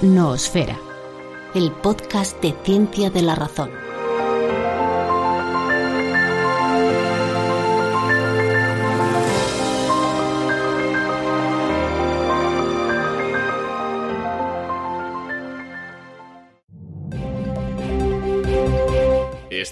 Noosfera, el podcast de ciencia de la razón.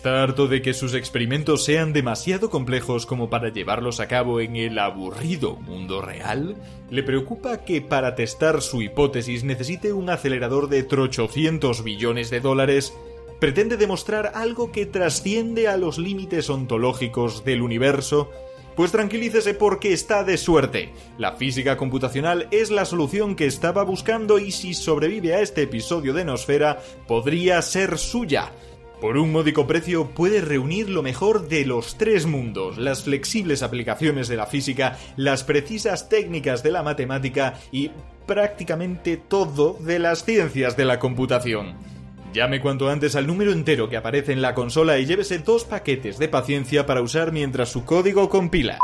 Está harto de que sus experimentos sean demasiado complejos como para llevarlos a cabo en el aburrido mundo real. ¿Le preocupa que para testar su hipótesis necesite un acelerador de 800 billones de dólares? ¿Pretende demostrar algo que trasciende a los límites ontológicos del universo? Pues tranquilícese porque está de suerte. La física computacional es la solución que estaba buscando y si sobrevive a este episodio de Nosfera, podría ser suya. Por un módico precio puede reunir lo mejor de los tres mundos, las flexibles aplicaciones de la física, las precisas técnicas de la matemática y prácticamente todo de las ciencias de la computación. Llame cuanto antes al número entero que aparece en la consola y llévese dos paquetes de paciencia para usar mientras su código compila.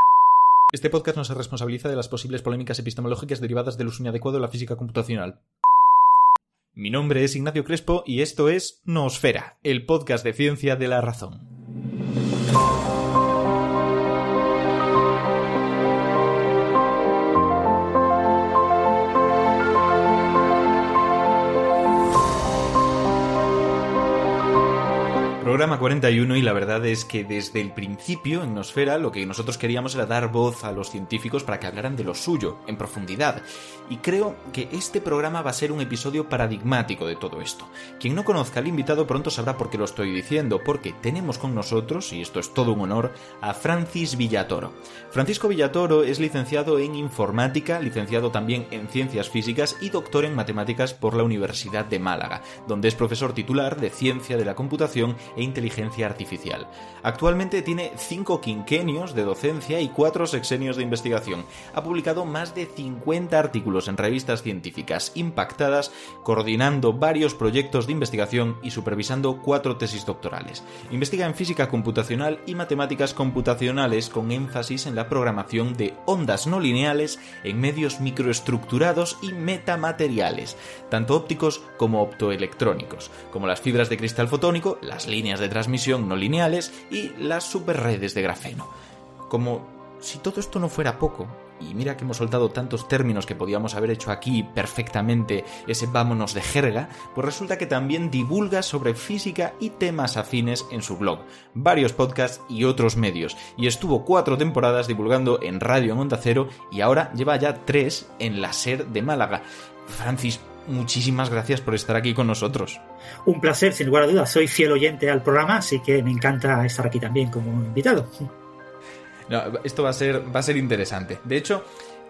Este podcast no se responsabiliza de las posibles polémicas epistemológicas derivadas del uso inadecuado de la física computacional. Mi nombre es Ignacio Crespo y esto es Noosfera, el podcast de ciencia de la razón. Programa 41 y la verdad es que desde el principio en Nosfera lo que nosotros queríamos era dar voz a los científicos para que hablaran de lo suyo, en profundidad. Y creo que este programa va a ser un episodio paradigmático de todo esto. Quien no conozca al invitado pronto sabrá por qué lo estoy diciendo, porque tenemos con nosotros, y esto es todo un honor, a Francis Villatoro. Francisco Villatoro es licenciado en informática, licenciado también en ciencias físicas y doctor en matemáticas por la Universidad de Málaga, donde es profesor titular de ciencia de la computación e inteligencia artificial. Actualmente tiene cinco quinquenios de docencia y cuatro sexenios de investigación. Ha publicado más de 50 artículos en revistas científicas impactadas, coordinando varios proyectos de investigación y supervisando cuatro tesis doctorales. Investiga en física computacional y matemáticas computacionales con énfasis en la programación de ondas no lineales en medios microestructurados y metamateriales, tanto ópticos como optoelectrónicos, como las fibras de cristal fotónico, las líneas de transmisión no lineales y las superredes de grafeno. Como si todo esto no fuera poco, y mira que hemos soltado tantos términos que podíamos haber hecho aquí perfectamente ese vámonos de jerga, pues resulta que también divulga sobre física y temas afines en su blog, varios podcasts y otros medios, y estuvo cuatro temporadas divulgando en Radio en Onda Cero y ahora lleva ya tres en la SER de Málaga. Francis, muchísimas gracias por estar aquí con nosotros. Un placer, sin lugar a dudas. Soy fiel oyente al programa, así que me encanta estar aquí también como invitado. esto va a ser, va a ser interesante. De hecho,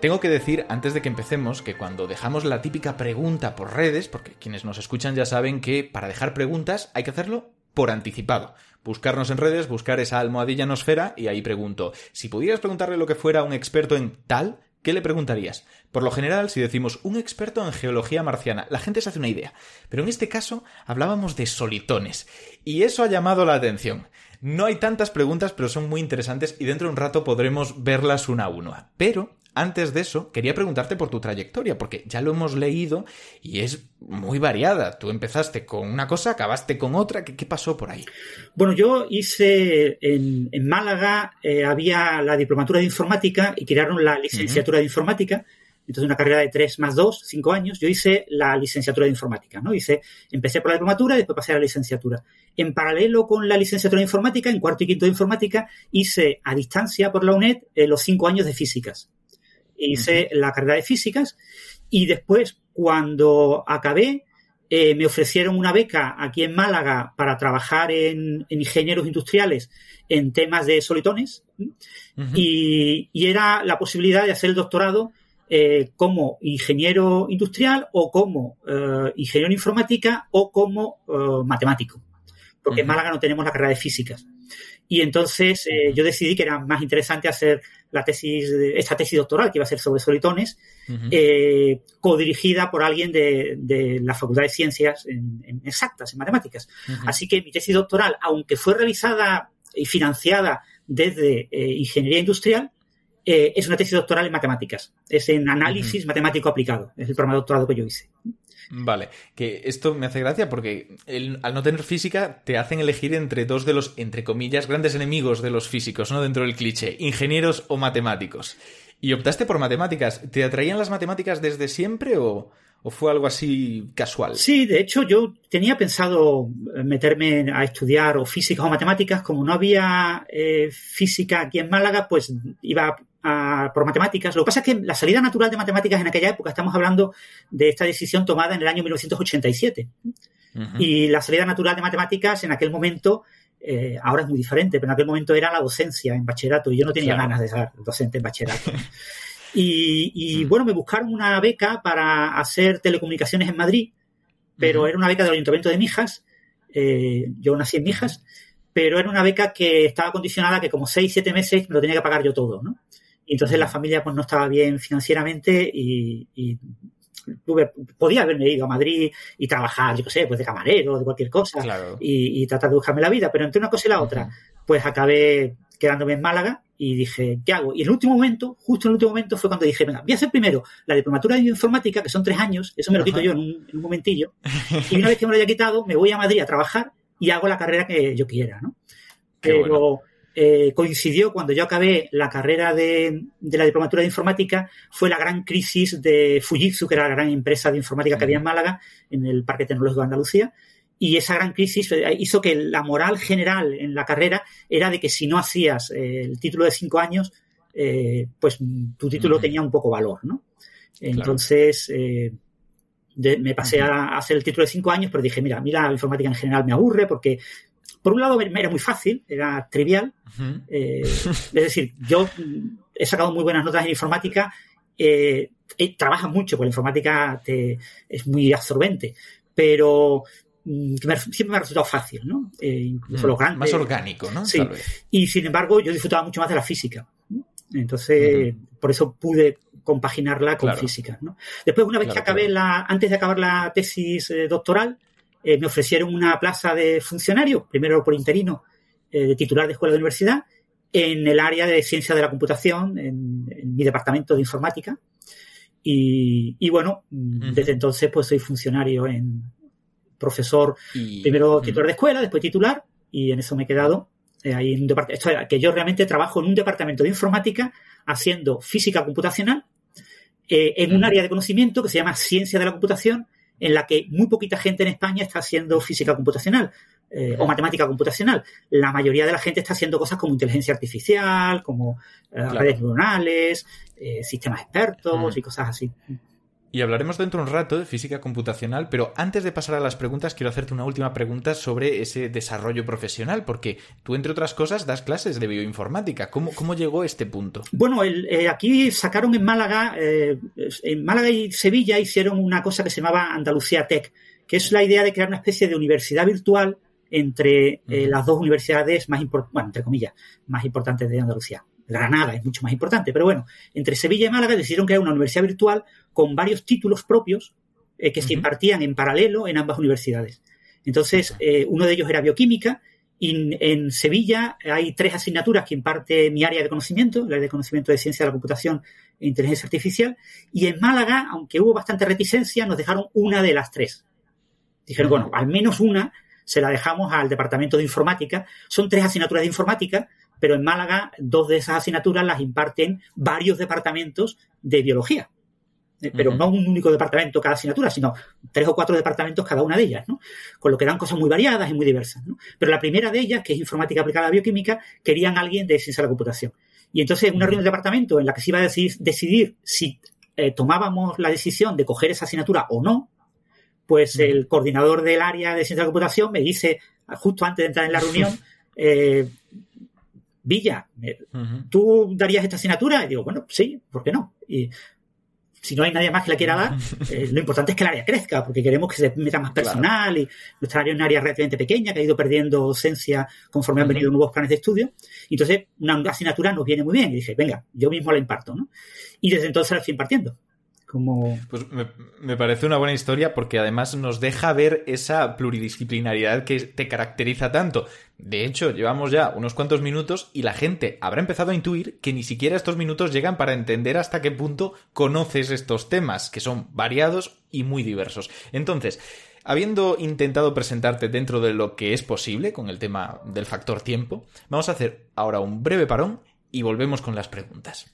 tengo que decir, antes de que empecemos, que cuando dejamos la típica pregunta por redes, porque quienes nos escuchan ya saben que para dejar preguntas hay que hacerlo por anticipado. Buscarnos en redes, buscar esa almohadilla nosfera y ahí pregunto, si pudieras preguntarle lo que fuera a un experto en tal, ¿Qué le preguntarías? Por lo general, si decimos un experto en geología marciana, la gente se hace una idea. Pero en este caso hablábamos de solitones. Y eso ha llamado la atención. No hay tantas preguntas, pero son muy interesantes y dentro de un rato podremos verlas una a una. Pero antes de eso, quería preguntarte por tu trayectoria, porque ya lo hemos leído y es muy variada. Tú empezaste con una cosa, acabaste con otra. ¿Qué, pasó por ahí? Bueno, yo hice en, Málaga, eh, había la diplomatura de informática y crearon la licenciatura de informática. Entonces, una carrera de 3 más 2, 5 años, yo hice la licenciatura de informática, ¿no? Hice, empecé por la diplomatura y después pasé a la licenciatura. En paralelo con la licenciatura de informática, en cuarto y quinto de informática, hice a distancia por la UNED eh, los 5 años de físicas hice la carrera de físicas y después, cuando acabé, eh, me ofrecieron una beca aquí en Málaga para trabajar en, ingenieros industriales en temas de solitones y, era la posibilidad de hacer el doctorado eh, como ingeniero industrial o como eh, ingeniero en informática o como matemático, porque en Málaga no tenemos la carrera de físicas. Y entonces yo decidí que era más interesante hacer la tesis, esta tesis doctoral que iba a ser sobre solitones, eh, codirigida por alguien de, la Facultad de Ciencias en, exactas, en matemáticas. Así que mi tesis doctoral, aunque fue realizada y financiada desde eh, Ingeniería Industrial, eh, es una tesis doctoral en matemáticas. Es en análisis matemático aplicado. Es el programa de doctorado que yo hice. Vale, que esto me hace gracia porque al no tener física te hacen elegir entre dos de los, entre comillas, grandes enemigos de los físicos, ¿no? Dentro del cliché, ingenieros o matemáticos. Y optaste por matemáticas. ¿Te atraían las matemáticas desde siempre o, fue algo así casual? Sí, de hecho yo tenía pensado meterme a estudiar o física o matemáticas. Como no había eh, física aquí en Málaga, pues iba por matemáticas. Lo que pasa es que la salida natural de matemáticas en aquella época, estamos hablando de esta decisión tomada en el año 1987. Y la salida natural de matemáticas en aquel momento, eh, ahora es muy diferente, pero en aquel momento era la docencia en bachillerato y yo no tenía ganas de ser docente en bachillerato. y, bueno, me buscaron una beca para hacer telecomunicaciones en Madrid, pero era una beca del Ayuntamiento de Mijas. Eh, yo nací en Mijas, pero era una beca que estaba condicionada a que como seis, siete meses me lo tenía que pagar yo todo, ¿no? Y entonces la familia pues no estaba bien financieramente y, podía haberme ido a Madrid y trabajar, yo qué sé, pues de camarero, de cualquier cosa y, tratar de buscarme la vida. Pero entre una cosa y la otra, pues acabé quedándome en Málaga y dije, ¿qué hago? Y en el último momento, justo en el último momento, fue cuando dije, venga, voy a hacer primero la diplomatura de informática, que son tres años, eso me lo quito yo en un, momentillo, y una vez que me lo haya quitado, me voy a Madrid a trabajar y hago la carrera que yo quiera, ¿no? Pero eh, coincidió cuando yo acabé la carrera de, la diplomatura de informática, fue la gran crisis de Fujitsu, que era la gran empresa de informática que había en Málaga, en el Parque Tecnológico de Andalucía, y esa gran crisis eh, hizo que la moral general en la carrera era de que si no hacías eh, el título de cinco años, pues tu título tenía un poco valor, ¿no? Entonces, me pasé a hacer el título de cinco años, pero dije, mira, a mí la informática en general me aburre porque por un lado era muy fácil, era trivial. Eh, es decir, yo he sacado muy buenas notas en informática. Eh, eh trabaja mucho, porque la informática es muy absorbente, pero mm, siempre me ha resultado fácil, ¿no? Eh, Más orgánico, ¿no? Sí. Y sin embargo, yo disfrutaba mucho más de la física. Entonces, por eso pude compaginarla con física. ¿no? Después, una vez que acabé la, antes de acabar la tesis doctoral, eh, me ofrecieron una plaza de funcionario, primero por interino, eh, de titular de escuela de universidad, en el área de ciencia de la computación, en, mi departamento de informática. Y, bueno, desde entonces pues soy funcionario en profesor, primero titular de escuela, después titular, y en eso me he quedado. Eh, ahí en un departamento, que yo realmente trabajo en un departamento de informática haciendo física computacional en un área de conocimiento que se llama ciencia de la computación en la que muy poquita gente en España está haciendo física computacional eh, o matemática computacional. La mayoría de la gente está haciendo cosas como inteligencia artificial, como eh, redes neuronales, eh, sistemas expertos y cosas así. Y hablaremos dentro de un rato de física computacional, pero antes de pasar a las preguntas, quiero hacerte una última pregunta sobre ese desarrollo profesional, porque tú, entre otras cosas, das clases de bioinformática. ¿Cómo, cómo llegó a este punto? Bueno, eh, aquí sacaron en Málaga, eh, en Málaga y Sevilla hicieron una cosa que se llamaba Andalucía Tech, que es la idea de crear una especie de universidad virtual entre eh, las dos universidades más bueno, entre comillas, más importantes de Andalucía. Granada es mucho más importante, pero bueno, entre Sevilla y Málaga decidieron crear una universidad virtual con varios títulos propios eh, que se impartían en paralelo en ambas universidades. Entonces, eh, uno de ellos era bioquímica y en Sevilla hay tres asignaturas que imparte mi área de conocimiento, el área de conocimiento de ciencia de la computación e inteligencia artificial, y en Málaga, aunque hubo bastante reticencia, nos dejaron una de las tres. Dijeron, bueno, al menos una se la dejamos al departamento de informática. Son tres asignaturas de informática, pero en Málaga dos de esas asignaturas las imparten varios departamentos de biología. Eh, pero no un único departamento cada asignatura, sino tres o cuatro departamentos cada una de ellas, ¿no? Con lo que eran cosas muy variadas y muy diversas, ¿no? Pero la primera de ellas, que es informática aplicada a bioquímica, querían a alguien de ciencia de la computación. Y entonces, en una reunión de departamento en la que se iba a decidir, si eh, tomábamos la decisión de coger esa asignatura o no, pues el coordinador del área de ciencia de la computación me dice, justo antes de entrar en la reunión, eh, Villa, ¿tú darías esta asignatura? Y digo, bueno, sí, ¿por qué no? Y si no hay nadie más que la quiera dar, eh, lo importante es que el área crezca, porque queremos que se meta más personal y nuestra área es una área relativamente pequeña que ha ido perdiendo docencia conforme han venido nuevos planes de estudio. Entonces, una asignatura nos viene muy bien. Y dije, venga, yo mismo la imparto, ¿no? Y desde entonces la estoy impartiendo. Pues me, parece una buena historia porque además nos deja ver esa pluridisciplinaridad que te caracteriza tanto. De hecho, llevamos ya unos cuantos minutos y la gente habrá empezado a intuir que ni siquiera estos minutos llegan para entender hasta qué punto conoces estos temas, que son variados y muy diversos. Entonces, habiendo intentado presentarte dentro de lo que es posible con el tema del factor tiempo, vamos a hacer ahora un breve parón y volvemos con las preguntas.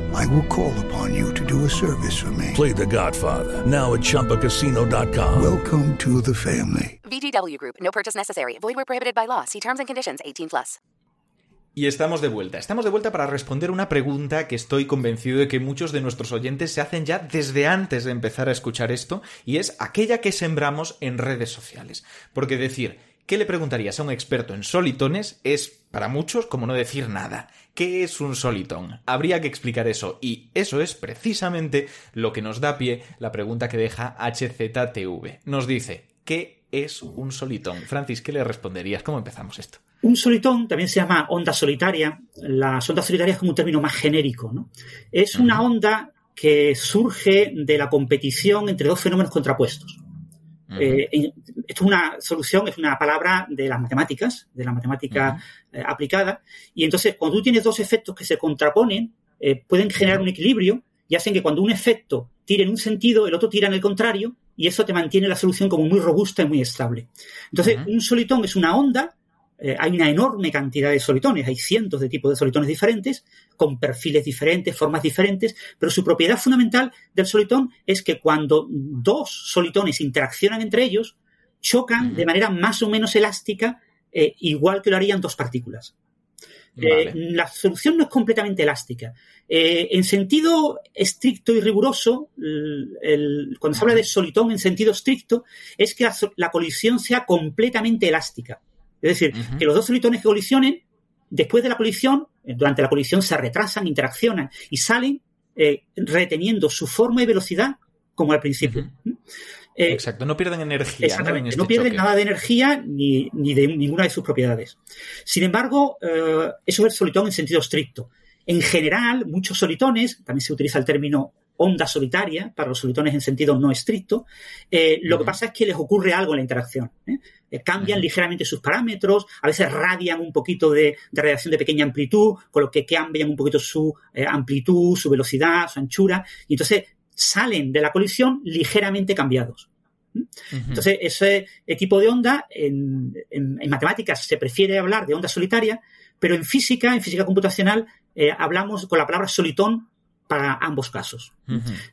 I will call upon you to do a service for me. Play the Godfather. Now at Chumpacasino.com. Welcome to the family. VGW Group. No purchase necessary. Void where prohibited by law. See terms and conditions 18 plus. Y estamos de vuelta. Estamos de vuelta para responder una pregunta que estoy convencido de que muchos de nuestros oyentes se hacen ya desde antes de empezar a escuchar esto, y es aquella que sembramos en redes sociales. Porque decir, ¿qué le preguntarías a un experto en solitones? Es, para muchos, como no decir nada. ¿Qué es un solitón? Habría que explicar eso y eso es precisamente lo que nos da pie la pregunta que deja HZTV. Nos dice, ¿qué es un solitón? Francis, ¿qué le responderías? ¿Cómo empezamos esto? Un solitón también se llama onda solitaria. Las ondas solitarias es como un término más genérico. ¿no? Es una onda que surge de la competición entre dos fenómenos contrapuestos. Eh, esto es una solución, es una palabra de las matemáticas, de la matemática eh, aplicada. Y entonces, cuando tú tienes dos efectos que se contraponen, eh, pueden generar un equilibrio y hacen que cuando un efecto tire en un sentido, el otro tira en el contrario, y eso te mantiene la solución como muy robusta y muy estable. Entonces, un solitón es una onda eh, hay una enorme cantidad de solitones, hay cientos de tipos de solitones diferentes, con perfiles diferentes, formas diferentes, pero su propiedad fundamental del solitón es que cuando dos solitones interaccionan entre ellos, chocan de manera más o menos elástica, eh, igual que lo harían dos partículas. Eh, la solución no es completamente elástica. en sentido estricto y riguroso, cuando se habla de solitón en sentido estricto, es que la colisión sea completamente elástica. Es decir, que los dos solitones que colisionen, después de la colisión, eh, durante la colisión se retrasan, interaccionan y salen eh, reteniendo su forma y velocidad como al principio. Eh, Exacto, no pierden energía. Exactamente, no, este pierden nada de energía ni, de ninguna de sus propiedades. Sin embargo, eso es el solitón en sentido estricto. En general, muchos solitones, también se utiliza el término onda solitaria para los solitones en sentido no estricto, lo que pasa es que les ocurre algo en la interacción. Eh, cambian ligeramente sus parámetros, a veces radian un poquito de, radiación de pequeña amplitud, con lo que cambian un poquito su eh, amplitud, su velocidad, su anchura, y entonces salen de la colisión ligeramente cambiados. Entonces, ese tipo de onda, en, matemáticas se prefiere hablar de onda solitaria, pero en física, en física computacional, eh, hablamos con la palabra solitón para ambos casos.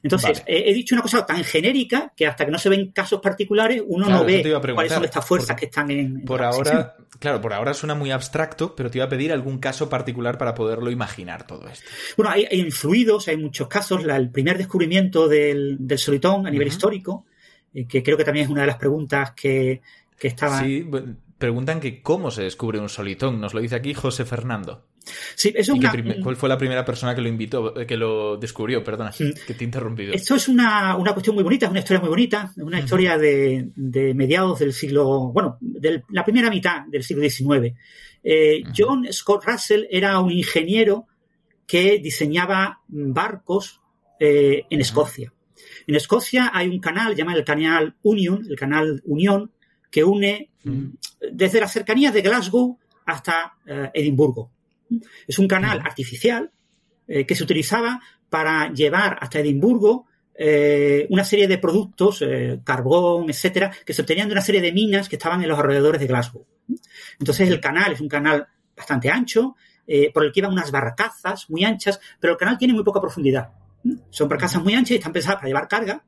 Entonces, he, dicho una cosa tan genérica que hasta que no se ven casos particulares, uno no ve cuáles son estas fuerzas que están en. por ahora, claro, por ahora suena muy abstracto, pero te iba a pedir algún caso particular para poderlo imaginar todo esto. Bueno, hay, hay fluidos, hay muchos casos. el primer descubrimiento del, solitón a nivel histórico, eh, que creo que también es una de las preguntas que, que estaba. Sí, preguntan que cómo se descubre un solitón. Nos lo dice aquí José Fernando. Sí, eso ¿Y es qué una- ¿Cuál fue la primera persona que lo invitó, que lo descubrió? Perdona, que te he interrumpido. Esto es una, una cuestión muy bonita, es una historia muy bonita, una historia de, de mediados del siglo, bueno, de la primera mitad del siglo XIX. Eh, John Scott Russell era un ingeniero que diseñaba barcos eh, en Escocia. En Escocia hay un canal llamado el canal Union, el canal Unión, que une desde las cercanías de Glasgow hasta eh, Edimburgo. Es un canal artificial eh, que se utilizaba para llevar hasta Edimburgo eh, una serie de productos, eh, carbón, etcétera, que se obtenían de una serie de minas que estaban en los alrededores de Glasgow. Entonces el canal es un canal bastante ancho, por el que iban unas barcazas muy anchas, pero el canal tiene muy poca profundidad. Son barcazas muy anchas y están pensadas para llevar carga.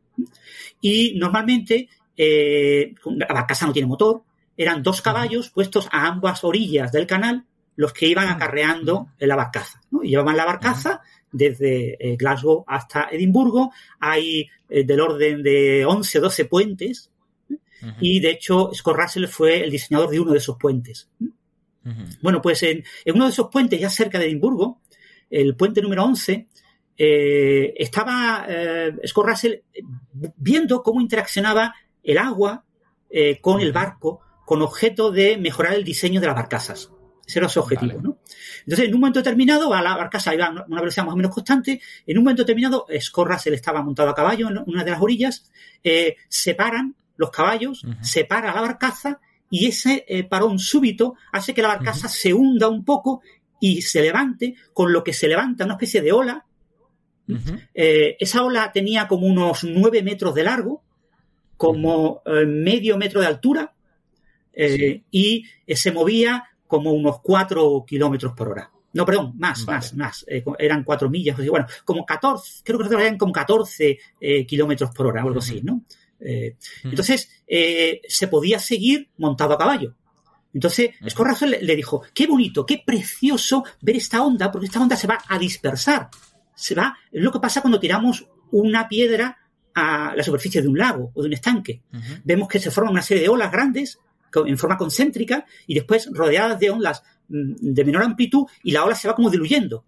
Y normalmente la barcaza no tiene motor, eran dos caballos puestos a ambas orillas del canal los que iban acarreando la barcaza. ¿no? Y llevaban la barcaza desde eh, Glasgow hasta Edimburgo. Hay eh, del orden de 11 o 12 puentes. Y de hecho, Scott Russell fue el diseñador de uno de esos puentes. Bueno, pues en, en uno de esos puentes, ya cerca de Edimburgo, el puente número 11, eh, estaba eh, Scott Russell viendo cómo interaccionaba el agua eh, con el barco con objeto de mejorar el diseño de las barcazas. Ese era su objetivo, ¿no? Entonces, en un momento determinado, a la barcaza iba a una velocidad más o menos constante. En un momento determinado, Scott Russell estaba montado a caballo en una de las orillas. eh, separan los caballos, separa la barcaza y ese eh, parón súbito hace que la barcaza se hunda un poco y se levante, con lo que se levanta una especie de ola. Eh, esa ola tenía como unos nueve metros de largo, como eh, medio metro de altura y se movía como unos cuatro kilómetros por hora. No, perdón, más, más, más. Eh, eran cuatro millas, o sea, bueno, como 14, creo que eran como 14 eh, kilómetros por hora, algo así, ¿no? Eh, Entonces, se podía seguir montado a caballo. Entonces, Scott Russell le, le dijo, qué bonito, qué precioso ver esta onda, porque esta onda se va a dispersar. Se va, es lo que pasa cuando tiramos una piedra a la superficie de un lago o de un estanque. Vemos que se forman una serie de olas grandes en forma concéntrica y después rodeadas de olas mm, de menor amplitud y la ola se va como diluyendo.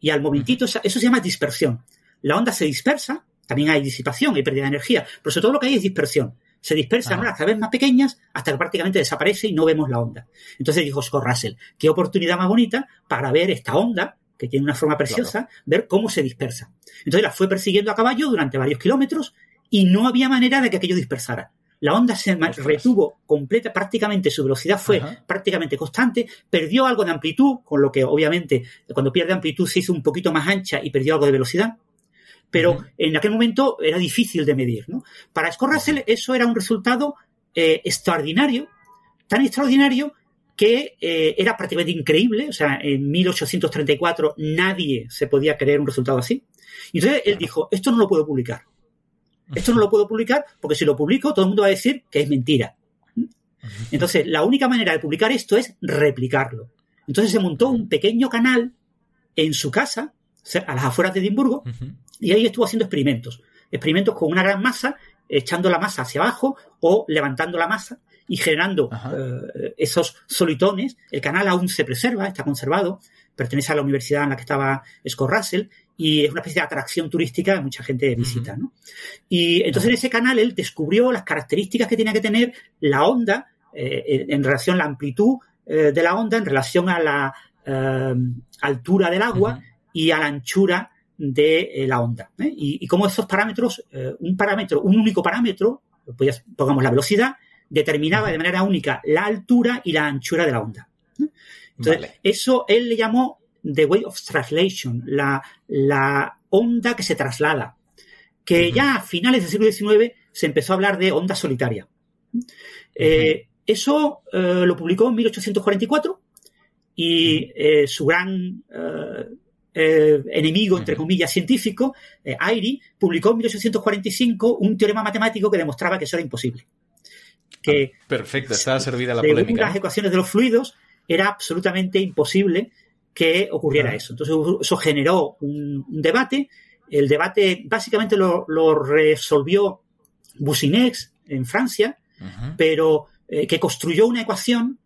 Y al momentito, eso se llama dispersión. La onda se dispersa, también hay disipación, hay pérdida de energía, pero sobre todo lo que hay es dispersión. Se dispersa en olas cada vez más pequeñas hasta que prácticamente desaparece y no vemos la onda. Entonces dijo Scott Russell, qué oportunidad más bonita para ver esta onda, que tiene una forma preciosa, ver cómo se dispersa. Entonces la fue persiguiendo a caballo durante varios kilómetros y no había manera de que aquello dispersara. La onda se retuvo completa, prácticamente su velocidad fue prácticamente constante, perdió algo de amplitud, con lo que obviamente cuando pierde amplitud se hizo un poquito más ancha y perdió algo de velocidad, pero en aquel momento era difícil de medir. ¿no? Para Scott Russell eso era un resultado eh, extraordinario, tan extraordinario que eh, era prácticamente increíble, o sea, en 1834 nadie se podía creer un resultado así. Y entonces él dijo, esto no lo puedo publicar. Esto no lo puedo publicar porque si lo publico todo el mundo va a decir que es mentira. Entonces, la única manera de publicar esto es replicarlo. Entonces se montó un pequeño canal en su casa, a las afueras de Edimburgo, y ahí estuvo haciendo experimentos. Experimentos con una gran masa, echando la masa hacia abajo o levantando la masa y generando eh, esos solitones. El canal aún se preserva, está conservado, pertenece a la universidad en la que estaba Scott Russell y es una especie de atracción turística que mucha gente visita. ¿no? Y entonces en ese canal él descubrió las características que tenía que tener la onda eh, en relación a la amplitud eh, de la onda, en relación a la eh, altura del agua y a la anchura de eh, la onda. ¿eh? Y, y cómo esos parámetros, eh, un parámetro, un único parámetro, pues, pongamos la velocidad, determinaba de manera única la altura y la anchura de la onda. ¿eh? Entonces, Vale. eso él le llamó The Way of Translation, la, la onda que se traslada, que ya a finales del siglo XIX se empezó a hablar de onda solitaria. Eh, eso eh, lo publicó en 1844 y eh, su gran enemigo, entre comillas, científico, Airy, publicó en 1845 un teorema matemático que demostraba que eso era imposible. Que Perfecto, estaba servida la polémica. las ecuaciones de los fluidos, era absolutamente imposible que ocurriera eso. Entonces, eso generó un, un debate. El debate básicamente lo, lo resolvió Boussinex en Francia, pero eh, que construyó una ecuación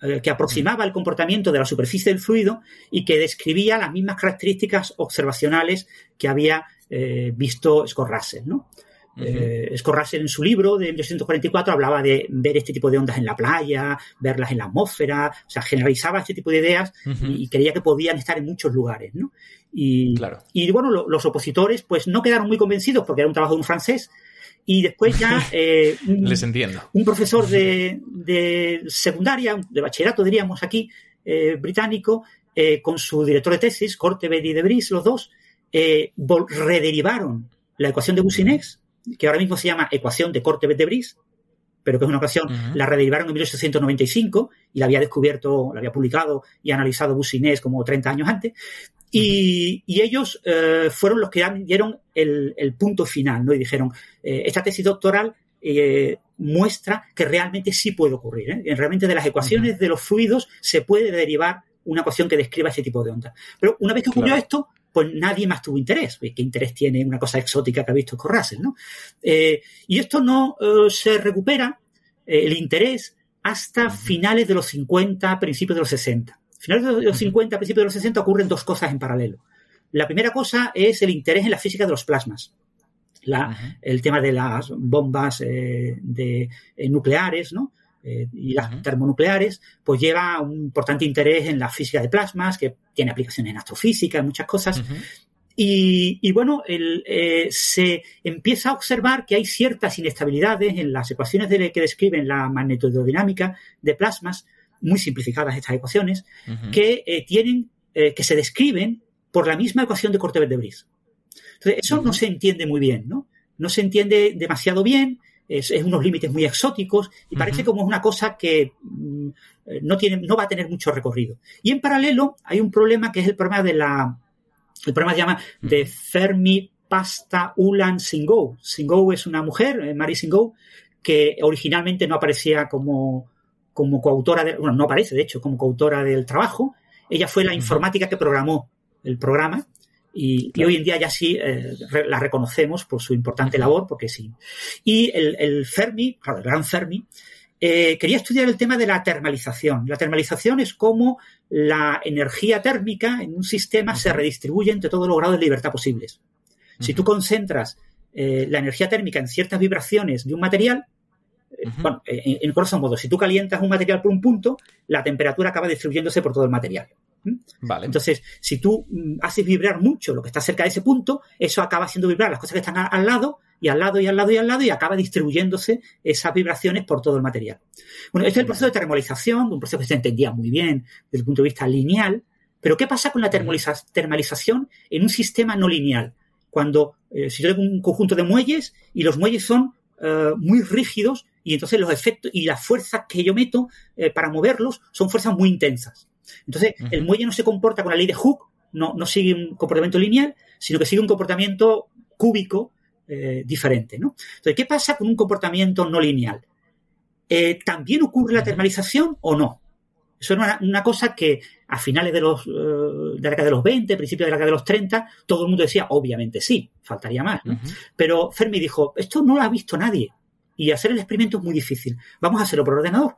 eh, que aproximaba el comportamiento de la superficie del fluido y que describía las mismas características observacionales que había eh, visto Scott Russell, ¿no? Eh, Scott Russell en su libro de 1944 hablaba de ver este tipo de ondas en la playa, verlas en la atmósfera, o sea, generalizaba este tipo de ideas y, creía que podían estar en muchos lugares, ¿no? Y, y bueno, los opositores pues no quedaron muy convencidos porque era un trabajo de un francés, y después ya eh, un, Les entiendo. un profesor de, de, secundaria, de bachillerato diríamos aquí, eh, británico, eh, con su director de tesis, Cortebet y Debris, los dos, rederivaron la ecuación de Boussinex, que ahora mismo se llama ecuación de Cortebet-Debris, pero que es una ecuación, la rederivaron en 1895 y la había descubierto, la había publicado y analizado Boussinex como 30 años antes. Y, ellos eh, fueron los que dieron el, punto final, ¿no? Y dijeron, eh, esta tesis doctoral eh, muestra que realmente sí puede ocurrir. Realmente de las ecuaciones de los fluidos se puede derivar una ecuación que describa ese tipo de onda. Pero una vez que ocurrió esto, pues nadie más tuvo interés. ¿Qué interés tiene una cosa exótica que ha visto con Russell, ¿no? y esto no se recupera, el interés, hasta finales de los 50, principios de los 60 finales de los 50, principios de los 60 ocurren dos cosas en paralelo. La primera cosa es el interés en la física de los plasmas. El tema de las bombas eh, de, eh, nucleares, ¿no? Eh, y las termonucleares, pues lleva un importante interés en la física de plasmas, que tiene aplicaciones en astrofísica, en muchas cosas. Y, bueno, se empieza a observar que hay ciertas inestabilidades en las ecuaciones de, que describen la magnetodinámica de plasmas muy simplificadas estas ecuaciones, que eh, tienen, eh, que se describen por la misma ecuación de corte de Bris. Entonces, eso no se entiende muy bien, ¿no? No se entiende demasiado bien, es, unos límites muy exóticos y parece como una cosa que mm, no, tiene, no va a tener mucho recorrido. Y en paralelo hay un problema que es el problema de la, el problema se llama de Fermi Pasta Ulan Singou. Singou es una mujer, eh, Mary Singou, que originalmente no aparecía como, como coautora, de, bueno, no aparece de hecho, como coautora del trabajo. Ella fue la informática que programó el programa y, hoy en día ya sí eh, la reconocemos por su importante labor, porque sí. Y el, Fermi, claro, el gran Fermi, eh, quería estudiar el tema de la termalización. La termalización es cómo la energía térmica en un sistema se redistribuye entre todos los grados de libertad posibles. Si tú concentras eh, la energía térmica en ciertas vibraciones de un material, bueno, en, en grosso modo, si tú calientas un material por un punto, la temperatura acaba distribuyéndose por todo el material. Vale. Entonces, si tú mm, haces vibrar mucho lo que está cerca de ese punto, eso acaba haciendo vibrar las cosas que están al lado y al lado y al lado y al lado y acaba distribuyéndose esas vibraciones por todo el material. Bueno, este es el proceso de termalización, un proceso que se entendía muy bien desde el punto de vista lineal, pero ¿qué pasa con la termalización en un sistema no lineal? Cuando, eh, si yo tengo un conjunto de muelles y los muelles son eh, muy rígidos y entonces los efectos y las fuerzas que yo meto eh, para moverlos son fuerzas muy intensas. Entonces, el muelle no se comporta con la ley de Hooke, no, no sigue un comportamiento lineal, sino que sigue un comportamiento cúbico eh, diferente. ¿no? Entonces, ¿qué pasa con un comportamiento no lineal? Eh, ¿También ocurre la termalización o no? Eso era una, cosa que a finales de, los, de la década de los 20, principios de la década de los 30, todo el mundo decía, obviamente sí, faltaría más. Pero Fermi dijo, esto no lo ha visto nadie. Y hacer el experimento es muy difícil. Vamos a hacerlo por ordenador.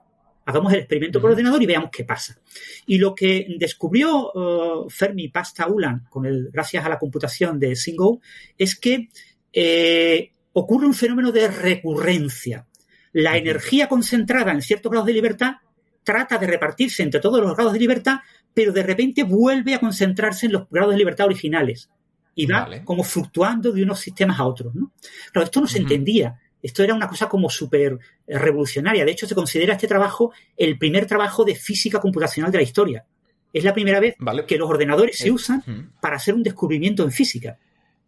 Hagamos el experimento por ordenador y veamos qué pasa. Y lo que descubrió uh, Fermi Pasta Ulan, con el, gracias a la computación de Singo, es que eh, ocurre un fenómeno de recurrencia. La energía concentrada en ciertos grados de libertad trata de repartirse entre todos los grados de libertad, pero de repente vuelve a concentrarse en los grados de libertad originales y va como fluctuando de unos sistemas a otros. ¿no? Pero esto no se entendía esto era una cosa como súper eh, revolucionaria. De hecho, se considera este trabajo el primer trabajo de física computacional de la historia. Es la primera vez que los ordenadores se eh, usan para hacer un descubrimiento en física.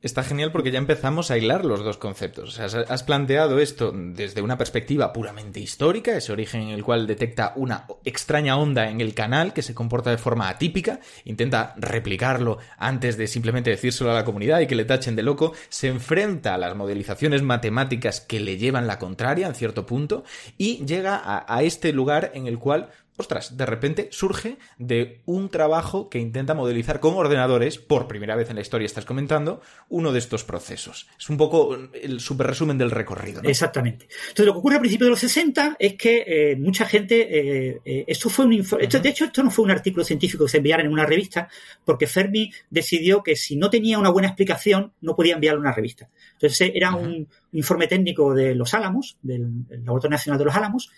Está genial porque ya empezamos a hilar los dos conceptos. O sea, has planteado esto desde una perspectiva puramente histórica, ese origen en el cual detecta una extraña onda en el canal que se comporta de forma atípica, intenta replicarlo antes de simplemente decírselo a la comunidad y que le tachen de loco, se enfrenta a las modelizaciones matemáticas que le llevan la contraria en cierto punto y llega a, a este lugar en el cual ostras, de repente surge de un trabajo que intenta modelizar con ordenadores, por primera vez en la historia estás comentando, uno de estos procesos. Es un poco el super resumen del recorrido. ¿no? Exactamente. Entonces, lo que ocurre a principios de los 60 es que eh, mucha gente, eh, eh, esto fue un informe, de hecho, esto no fue un artículo científico que se enviara en una revista, porque Fermi decidió que si no tenía una buena explicación, no podía enviarlo a una revista. Entonces, era un informe técnico de los Álamos, del, del Laboratorio Nacional de los Álamos,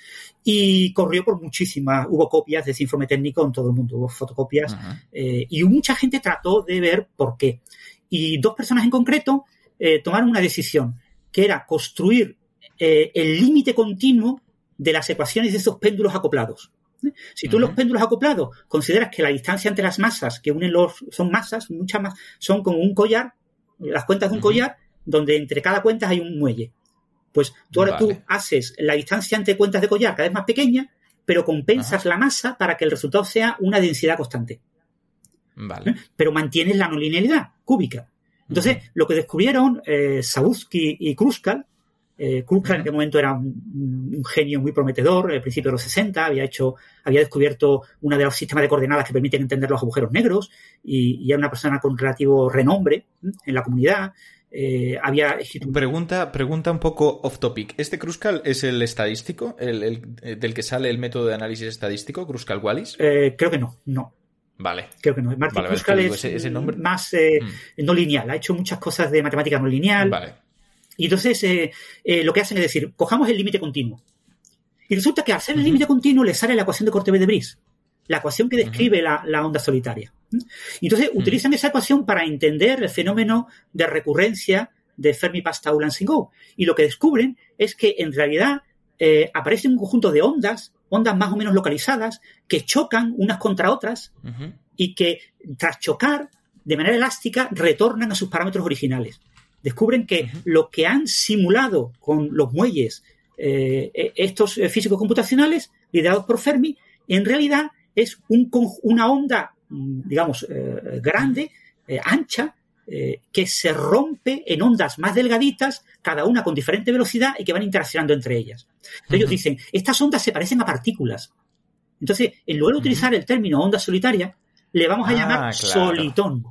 y corrió por muchísimas, hubo copias de ese informe técnico en todo el mundo, hubo fotocopias, eh, y mucha gente trató de ver por qué. Y dos personas en concreto eh, tomaron una decisión, que era construir eh, el límite continuo de las ecuaciones de esos péndulos acoplados. Si tú los péndulos acoplados consideras que la distancia entre las masas que unen los, son masas, muchas más, son como un collar, las cuentas de un collar, donde entre cada cuenta hay un muelle. Pues tú ahora tú haces la distancia entre cuentas de collar cada vez más pequeña, pero compensas la masa para que el resultado sea una densidad constante. Vale. Pero mantienes la no linealidad cúbica. Entonces, lo que descubrieron eh, y Kruskal, eh, Kruskal en aquel momento era un, un genio muy prometedor, al principio de los 60, había hecho, había descubierto uno de los sistemas de coordenadas que permiten entender los agujeros negros y, y era una persona con relativo renombre ¿m? en la comunidad. Eh, había Pregunta, pregunta un poco off topic. ¿Este Kruskal es el estadístico? El, el- eh, ¿Del que sale el método de análisis estadístico? ¿Kruskal Wallis? Eh, creo que no, no. Vale. Creo que no. Martin Vale, Kruskal es ese- ese nombre- Mm. más eh, no lineal. Ha hecho muchas cosas de matemática no lineal. Vale. Y entonces lo que hacen es decir, cojamos el límite continuo. Y resulta que al hacer el límite continuo le sale la ecuación de Corteve de Bris, la ecuación que describe la, la onda solitaria. Entonces utilizan esa ecuación para entender el fenómeno de recurrencia de Fermi-Pascal-Lansingou. Y lo que descubren es que en realidad eh, aparece un conjunto de ondas, ondas más o menos localizadas, que chocan unas contra otras y que tras chocar de manera elástica retornan a sus parámetros originales. Descubren que lo que han simulado con los muelles eh, eh, estos eh, físicos computacionales liderados por Fermi, en realidad es un una onda, mm, digamos, eh, grande, eh, ancha, eh, que se rompe en ondas más delgaditas, cada una con diferente velocidad y que van interaccionando entre ellas. Entonces ellos dicen, estas ondas se parecen a partículas. Entonces, en lugar de utilizar el término onda solitaria, le vamos a Ah, llamar claro. solitón.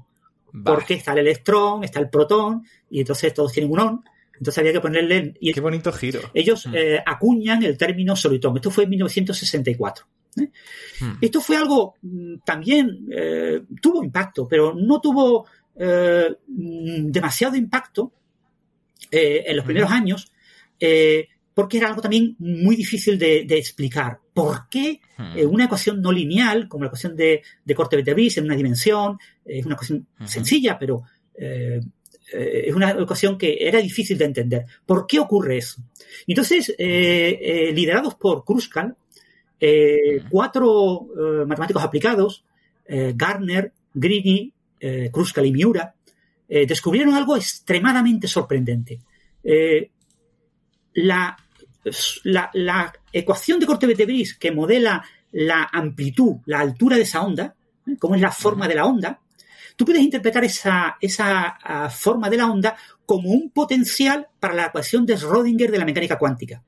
Porque está el electrón, está el protón, y entonces todos tienen un on. Entonces había que ponerle. Y Qué bonito giro. ellos Mm. eh, acuñan el término solitón. Esto fue en 1964. ¿Eh? Mm. Esto fue algo mm, también eh, tuvo impacto, pero no tuvo eh, mm, demasiado impacto en los primeros años, porque era algo también muy difícil de, de explicar. ¿Por qué Hmm. una ecuación no lineal, como la ecuación de, de corte Betebris en una dimensión, es una ecuación sencilla, pero es una ecuación que era difícil de entender. ¿Por qué ocurre eso? Entonces, eh, eh, liderados por Kruskal, eh, cuatro eh, matemáticos aplicados, eh, Gardner, Greene, eh, Kruskal y Miura, descubrieron algo extremadamente sorprendente. La, la, la ecuación de corte Betebris que modela la amplitud, la altura de esa onda, cómo es la forma de la onda, tú puedes interpretar esa, esa ah, forma de la onda como un potencial para la ecuación de Schrödinger de la mecánica cuántica.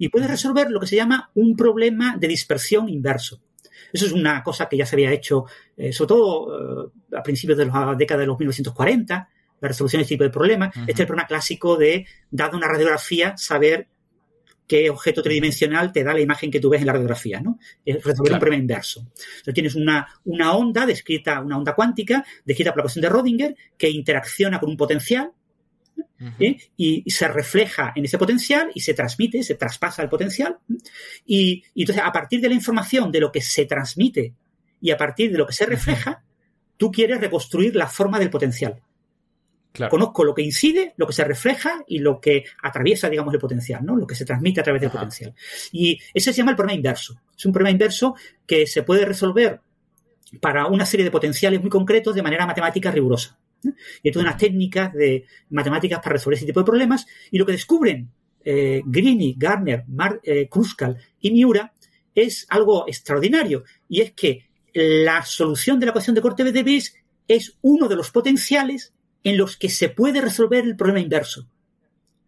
Y puedes resolver lo que se llama un problema de dispersión inverso. Eso es una cosa que ya se había hecho, eh, sobre todo eh, a principios de la década de los 1940, la resolución de este tipo de problemas. Este es el problema clásico de, dada una radiografía, saber qué objeto tridimensional te da la imagen que tú ves en la radiografía, ¿no? Es resolver un problema inverso. Entonces tienes una, una onda descrita, una onda cuántica, descrita por la ecuación de Rödinger, que interacciona con un potencial, ¿eh? y, y se refleja en ese potencial y se transmite, se traspasa el potencial. Y, y entonces, a partir de la información de lo que se transmite y a partir de lo que se refleja, tú quieres reconstruir la forma del potencial. Claro. Conozco lo que incide, lo que se refleja y lo que atraviesa, digamos, el potencial, ¿no? Lo que se transmite a través del Ajá. potencial. Y ese se llama el problema inverso. Es un problema inverso que se puede resolver para una serie de potenciales muy concretos de manera matemática rigurosa. Y entonces unas técnicas de matemáticas para resolver ese tipo de problemas. Y lo que descubren eh, Greene, Gardner, Mar- eh, Kruskal y Miura es algo extraordinario. Y es que la solución de la ecuación de corte de Bris es uno de los potenciales en los que se puede resolver el problema inverso.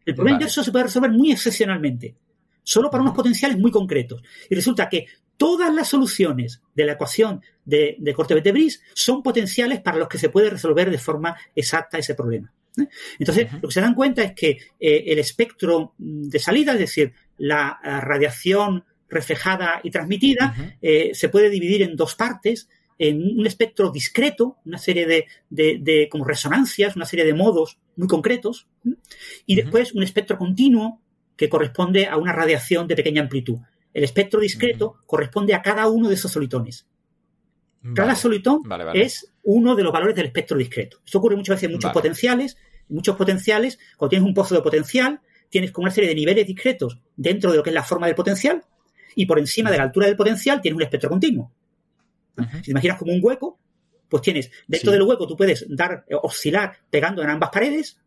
El problema Vale. inverso se puede resolver muy excepcionalmente, solo para unos potenciales muy concretos. Y resulta que todas las soluciones de la ecuación de, de corte Bethe-Brice son potenciales para los que se puede resolver de forma exacta ese problema. ¿eh? Entonces, lo que se dan cuenta es que eh, el espectro de salida, es decir, la eh, radiación reflejada y transmitida, se puede dividir en dos partes, en un espectro discreto, una serie de, de, como resonancias, una serie de modos muy concretos, y después un espectro continuo que corresponde a una radiación de pequeña amplitud. El espectro discreto corresponde a cada uno de esos solitones. Cada solitón es uno de los valores del espectro discreto. Esto ocurre muchas veces en muchos potenciales. muchos potenciales, cuando tienes un pozo de potencial, tienes como una serie de niveles discretos dentro de lo que es la forma del potencial, y por encima de la altura del potencial tienes un espectro continuo. Si te imaginas como un hueco, pues tienes, dentro del hueco tú puedes dar, eh, oscilar pegando en ambas paredes,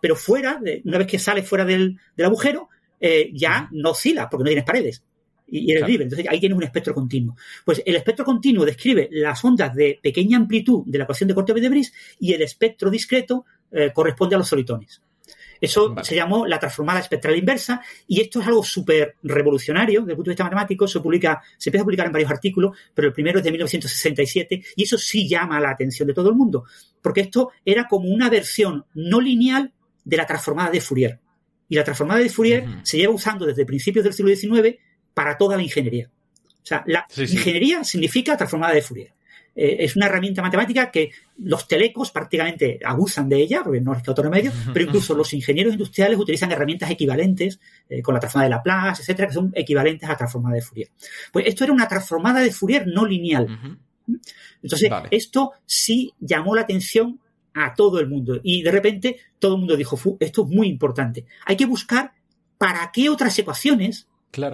pero fuera, una vez que sales fuera del, agujero, eh, ya no oscila porque no tienes paredes y eres libre. Entonces ahí tienes un espectro continuo. Pues el espectro continuo describe las ondas de pequeña amplitud de la ecuación de corte de Bris y el espectro discreto eh, corresponde a los solitones. Eso se llamó la transformada espectral inversa y esto es algo súper revolucionario desde el punto de vista matemático. Se publica, se empieza a publicar en varios artículos, pero el primero es de 1967 y eso sí llama la atención de todo el mundo, porque esto era como una versión no lineal de la transformada de Fourier. Y la transformada de Fourier se lleva usando desde principios del siglo XIX para toda la ingeniería. O sea, la ingeniería significa transformada de Fourier. Eh, es una herramienta matemática que los telecos prácticamente abusan de ella, porque no es que otro remedio, pero incluso los ingenieros industriales utilizan herramientas equivalentes, eh, con la transformada de Laplace, etcétera, que son equivalentes a la transformada de Fourier. Pues esto era una transformada de Fourier no lineal. Entonces, esto sí llamó la atención a todo el mundo. Y de repente todo el mundo dijo, esto es muy importante. Hay que buscar para qué otras ecuaciones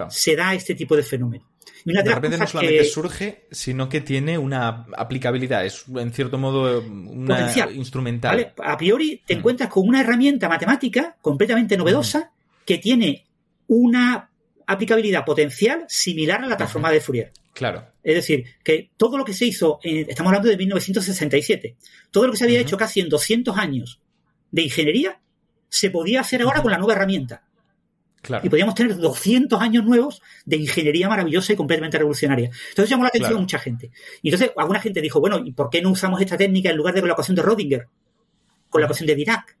se da este tipo de fenómeno. Y una de, repente no solamente surge, sino que tiene una aplicabilidad, es en cierto modo una instrumental. A priori te mm. encuentras con una herramienta matemática completamente novedosa mm. que tiene una aplicabilidad potencial similar a la transformada de Fourier. Claro. Es decir, que todo lo que se hizo, estamos hablando de 1967, todo lo que se había hecho casi en 200 años de ingeniería, se podía hacer ahora con la nueva herramienta. Y podríamos tener 200 años nuevos de ingeniería maravillosa y completamente revolucionaria. Entonces llamó la atención a mucha gente. Y entonces alguna gente dijo, bueno, ¿y por qué no usamos esta técnica en lugar de con la ecuación de Rodinger? Con la ecuación de Dirac.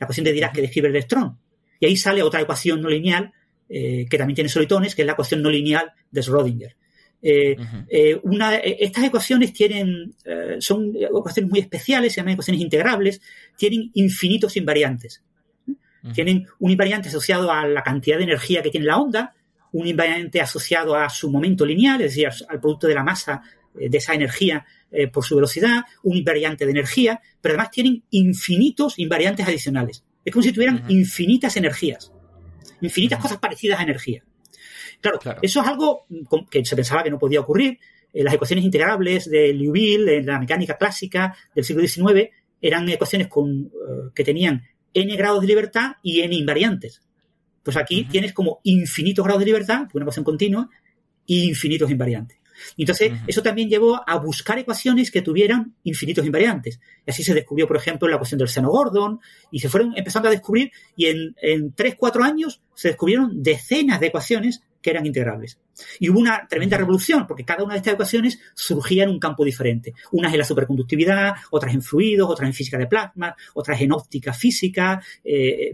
La ecuación de Dirac que describe el electrón. Y ahí sale otra ecuación no lineal eh, que también tiene solitones, que es la ecuación no lineal de Schrödinger. Eh, eh, una, estas ecuaciones tienen, son ecuaciones muy especiales, se llaman ecuaciones integrables, tienen infinitos invariantes. Tienen un invariante asociado a la cantidad de energía que tiene la onda, un invariante asociado a su momento lineal, es decir, al producto de la masa de esa energía por su velocidad, un invariante de energía, pero además tienen infinitos invariantes adicionales. Es como si tuvieran infinitas energías, infinitas cosas parecidas a energía. Claro, eso es algo que se pensaba que no podía ocurrir. Eh, las ecuaciones integrables de Liouville, en la mecánica clásica del siglo XIX, eran ecuaciones con, que tenían n grados de libertad y n invariantes. Pues aquí tienes como infinitos grados de libertad, una ecuación continua, y infinitos invariantes. Entonces, eso también llevó a buscar ecuaciones que tuvieran infinitos invariantes. Y así se descubrió, por ejemplo, la ecuación del seno Gordon, y se fueron empezando a descubrir, y en, en 3, 4 años se descubrieron decenas de ecuaciones que eran integrables. Y hubo una tremenda revolución, porque cada una de estas ecuaciones surgía en un campo diferente. Unas en la superconductividad, otras en fluidos, otras en física de plasma, otras en óptica física, eh,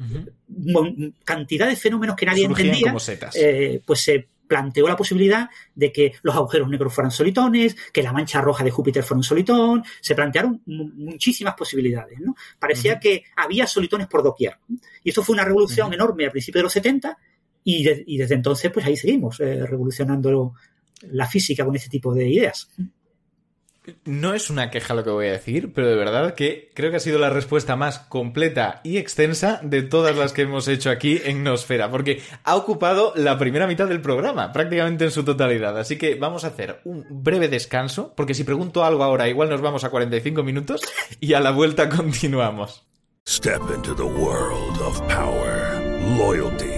cantidad de fenómenos que nadie entendía, eh, pues se planteó la posibilidad de que los agujeros negros fueran solitones, que la mancha roja de Júpiter fuera un solitón, se plantearon muchísimas posibilidades, ¿no? Parecía que había solitones por doquier. Y eso fue una revolución enorme a principios de los 70 y, desde entonces, pues ahí seguimos eh, revolucionando la física con este tipo de ideas. No es una queja lo que voy a decir, pero de verdad que creo que ha sido la respuesta más completa y extensa de todas las que hemos hecho aquí en Nosfera, porque ha ocupado la primera mitad del programa, prácticamente en su totalidad. Así que vamos a hacer un breve descanso, porque si pregunto algo ahora, igual nos vamos a 45 minutos y a la vuelta continuamos. Step into the world of power, loyalty.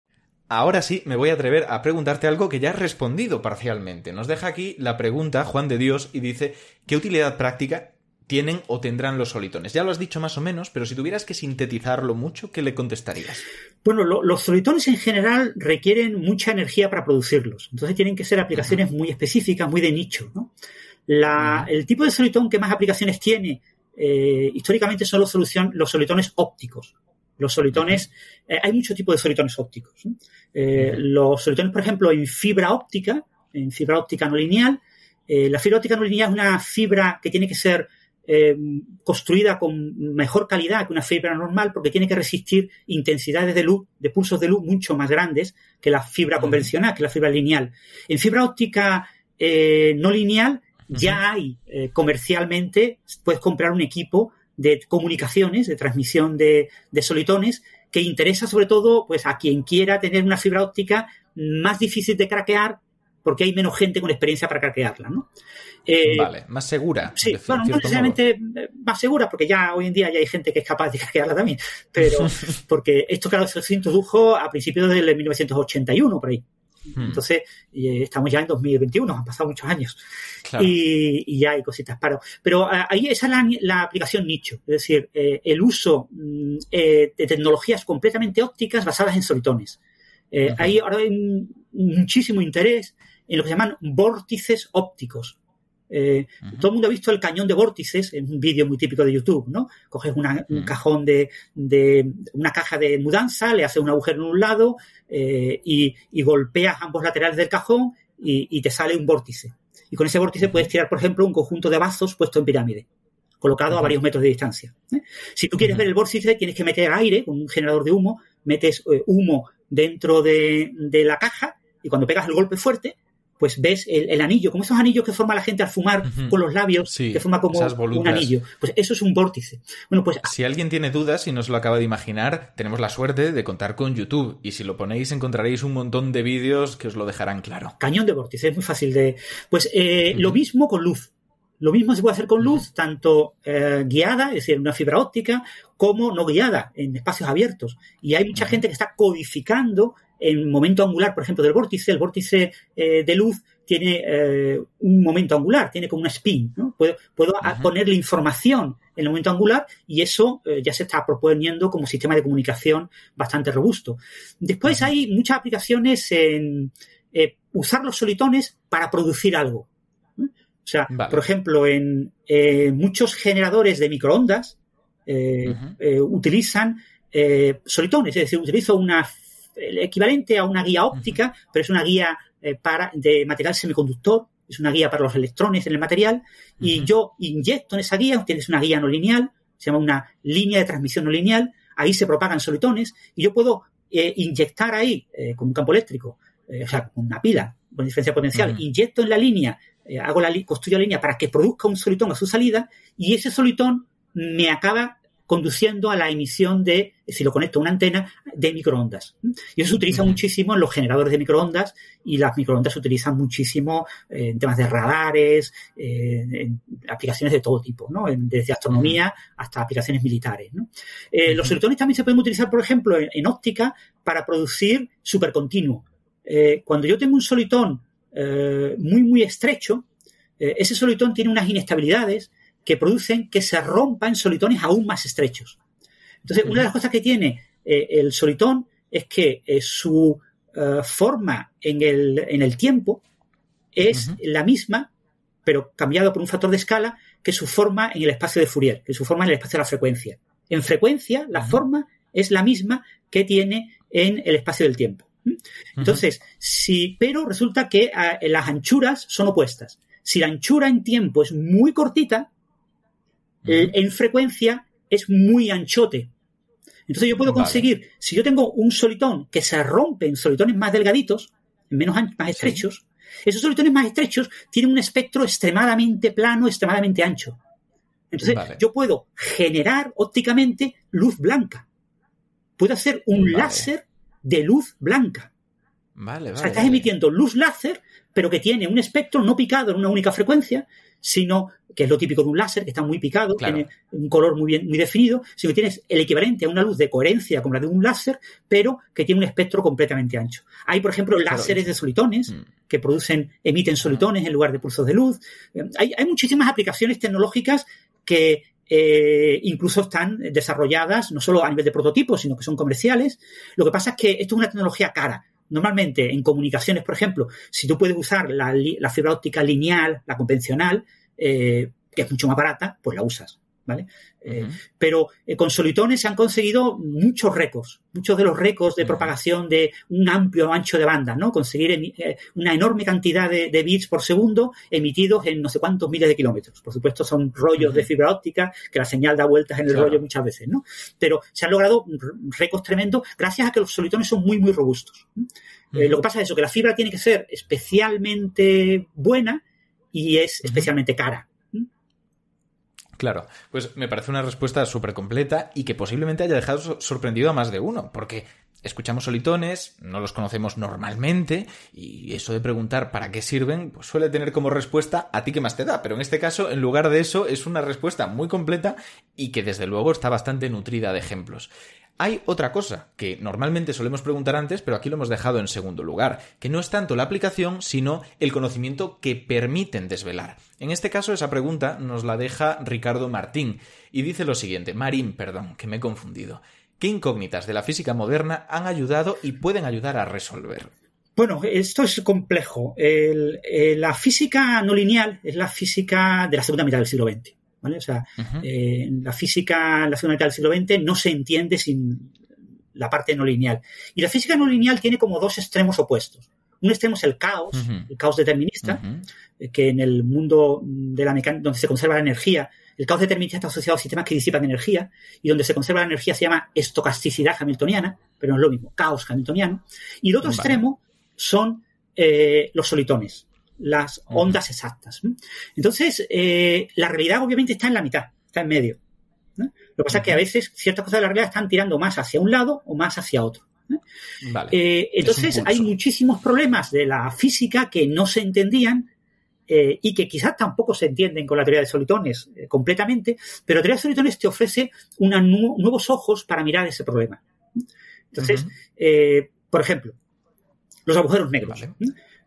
Ahora sí, me voy a atrever a preguntarte algo que ya has respondido parcialmente. Nos deja aquí la pregunta Juan de Dios y dice ¿qué utilidad práctica tienen o tendrán los solitones? Ya lo has dicho más o menos, pero si tuvieras que sintetizarlo mucho, ¿qué le contestarías? Bueno, lo, los solitones en general requieren mucha energía para producirlos. Entonces tienen que ser aplicaciones uh -huh. muy específicas, muy de nicho. ¿no? La, uh -huh. El tipo de solitón que más aplicaciones tiene eh, históricamente son los, solución, los solitones ópticos. Los solitones, eh, hay muchos tipos de solitones ópticos. Eh, los solitones, por ejemplo, en fibra óptica, en fibra óptica no lineal, eh, la fibra óptica no lineal es una fibra que tiene que ser eh, construida con mejor calidad que una fibra normal porque tiene que resistir intensidades de luz, de pulsos de luz mucho más grandes que la fibra convencional, que la fibra lineal. En fibra óptica no lineal ya hay comercialmente, puedes comprar un equipo de comunicaciones, de transmisión de, de, solitones, que interesa sobre todo pues, a quien quiera tener una fibra óptica más difícil de craquear porque hay menos gente con experiencia para craquearla, ¿no? Eh, vale, más segura. Sí, bueno, no necesariamente modo. más segura, porque ya hoy en día ya hay gente que es capaz de craquearla también, pero porque esto, claro, se introdujo a principios del 1981, por ahí. Hmm. Entonces, eh, estamos ya en 2021, han pasado muchos años. Claro. Y, y, ya hay cositas. Pero, pero ahí esa es la, la aplicación nicho, es decir, eh, el uso mm, eh, de tecnologías completamente ópticas basadas en solitones. Ahí ahora hay muchísimo interés en lo que se llaman vórtices ópticos. Eh, uh -huh. Todo el mundo ha visto el cañón de vórtices, en un vídeo muy típico de YouTube, ¿no? Coges una, uh -huh. un cajón de, de, una caja de mudanza, le haces un agujero en un lado eh, y, y, golpeas ambos laterales del cajón y, y, te sale un vórtice. Y con ese vórtice puedes tirar, por ejemplo, un conjunto de vasos puesto en pirámide, colocado a varios metros de distancia. ¿eh? Si tú quieres ver el vórtice, tienes que meter aire con un generador de humo, metes humo dentro de, de la caja y cuando pegas el golpe fuerte, pues ves el, el, anillo, como esos anillos que forma la gente al fumar uh -huh. con los labios, sí, que forma como un anillo. Pues eso es un vórtice. Bueno, pues si alguien tiene dudas y no se lo acaba de imaginar, tenemos la suerte de contar con YouTube y si lo ponéis encontraréis un montón de vídeos que os lo dejarán claro. Cañón de vórtice, es muy fácil de. Pues eh, uh -huh. lo mismo con luz. Lo mismo se puede hacer con luz, tanto eh, guiada, es decir, una fibra óptica, como no guiada, en espacios abiertos. Y hay mucha gente que está codificando en momento angular, por ejemplo, del vórtice. El vórtice eh, de luz tiene eh, un momento angular, tiene como una spin. ¿no? Puedo, puedo ponerle información en el momento angular y eso eh, ya se está proponiendo como sistema de comunicación bastante robusto. Después hay muchas aplicaciones en usar los solitones para producir algo. O sea, vale. por ejemplo, en muchos generadores de microondas utilizan solitones, es decir, utilizo una, el equivalente a una guía óptica, pero es una guía para, de material semiconductor, es una guía para los electrones en el material, uh -huh. y yo inyecto en esa guía, tienes una guía no lineal, se llama una línea de transmisión no lineal, ahí se propagan solitones, y yo puedo eh, inyectar ahí, eh, con un campo eléctrico, eh, o sea, con una pila, con diferencia potencial, uh -huh. inyecto en la línea eh, hago la construyo la línea para que produzca un solitón a su salida y ese solitón me acaba conduciendo a la emisión de, si lo conecto a una antena, de microondas. Y eso se utiliza muchísimo en los generadores de microondas y las microondas se utilizan muchísimo en temas de radares, en aplicaciones de todo tipo, ¿no? desde astronomía hasta aplicaciones militares. ¿no? Eh. Los solitones también se pueden utilizar, por ejemplo, en, en óptica para producir supercontinuo. Eh, cuando yo tengo un solitón eh, muy, muy estrecho, eh, ese solitón tiene unas inestabilidades que producen que se rompan solitones aún más estrechos. Entonces, una de las cosas que tiene eh, el solitón es que su forma en el, en el, tiempo es uh -huh. la misma, pero cambiado por un factor de escala, que su forma en el espacio de Fourier, que su forma en el espacio de la frecuencia. En frecuencia, la uh -huh. forma es la misma que tiene en el espacio del tiempo. Entonces, si, pero resulta que ah, las anchuras son opuestas. Si la anchura en tiempo es muy cortita, en frecuencia es muy anchote. Entonces yo puedo conseguir, si yo tengo un solitón que se rompe en solitones más delgaditos, menos más estrechos, esos solitones más estrechos tienen un espectro extremadamente plano, extremadamente ancho. Entonces yo puedo generar ópticamente luz blanca. Puedo hacer un láser de luz blanca. Vale, o sea, estás emitiendo luz láser, pero que tiene un espectro no picado en una única frecuencia, sino que es lo típico de un láser, que está muy picado, tiene un color muy bien, muy definido, sino que tienes el equivalente a una luz de coherencia como la de un láser, pero que tiene un espectro completamente ancho. Hay, por ejemplo, láseres de solitones mm. que producen, emiten solitones en lugar de pulsos de luz. Eh, hay, muchísimas aplicaciones tecnológicas que eh, incluso están desarrolladas no solo a nivel de prototipos, sino que son comerciales. Lo que pasa es que esto es una tecnología cara. Normalmente en comunicaciones, por ejemplo, si tú puedes usar la, fibra óptica lineal, la convencional, eh, que es mucho más barata, pues la usas. ¿Vale? Eh, pero eh, con solitones se han conseguido muchos récords, muchos de los récords de propagación de un amplio ancho de banda, ¿no? Conseguir una enorme cantidad de, bits por segundo emitidos en no sé cuántos miles de kilómetros. Por supuesto, son rollos de fibra óptica que la señal da vueltas en el rollo muchas veces, ¿no? Pero se han logrado récords tremendos gracias a que los solitones son muy, muy robustos. lo que pasa es eso, que la fibra tiene que ser especialmente buena y es especialmente cara. Claro, pues me parece una respuesta súper completa y que posiblemente haya dejado sorprendido a más de uno, porque escuchamos solitones, no los conocemos normalmente, y eso de preguntar para qué sirven, pues suele tener como respuesta a ti que más te da, pero en este caso, en lugar de eso, es una respuesta muy completa y que desde luego está bastante nutrida de ejemplos. Hay otra cosa que normalmente solemos preguntar antes, pero aquí lo hemos dejado en segundo lugar, que no es tanto la aplicación, sino el conocimiento que permiten desvelar. En este caso, esa pregunta nos la deja Ricardo Martín y dice lo siguiente, Marín, perdón, que me he confundido. ¿Qué incógnitas de la física moderna han ayudado y pueden ayudar a resolver? Bueno, esto es complejo. Eh, la física no lineal es la física de la segunda mitad del siglo XX. ¿Vale? O sea, eh, la física en la segunda mitad del siglo XX no se entiende sin la parte no lineal. Y la física no lineal tiene como dos extremos opuestos. Un extremo es el caos, el caos determinista, eh, que en el mundo de la mecánica, donde se conserva la energía, el caos determinista está asociado a sistemas que disipan energía, y donde se conserva la energía se llama estocasticidad hamiltoniana, pero no es lo mismo, caos hamiltoniano. Y el otro extremo son eh, los solitones, las ondas exactas. Entonces, eh, la realidad obviamente está en la mitad, está en medio. Lo que pasa es que a veces ciertas cosas de la realidad están tirando más hacia un lado o más hacia otro. Eh, entonces, hay muchísimos problemas de la física que no se entendían eh, y que quizás tampoco se entienden con la teoría de solitones completamente, pero la teoría de solitones te ofrece nuevos ojos para mirar ese problema. Entonces, por ejemplo, los agujeros negros.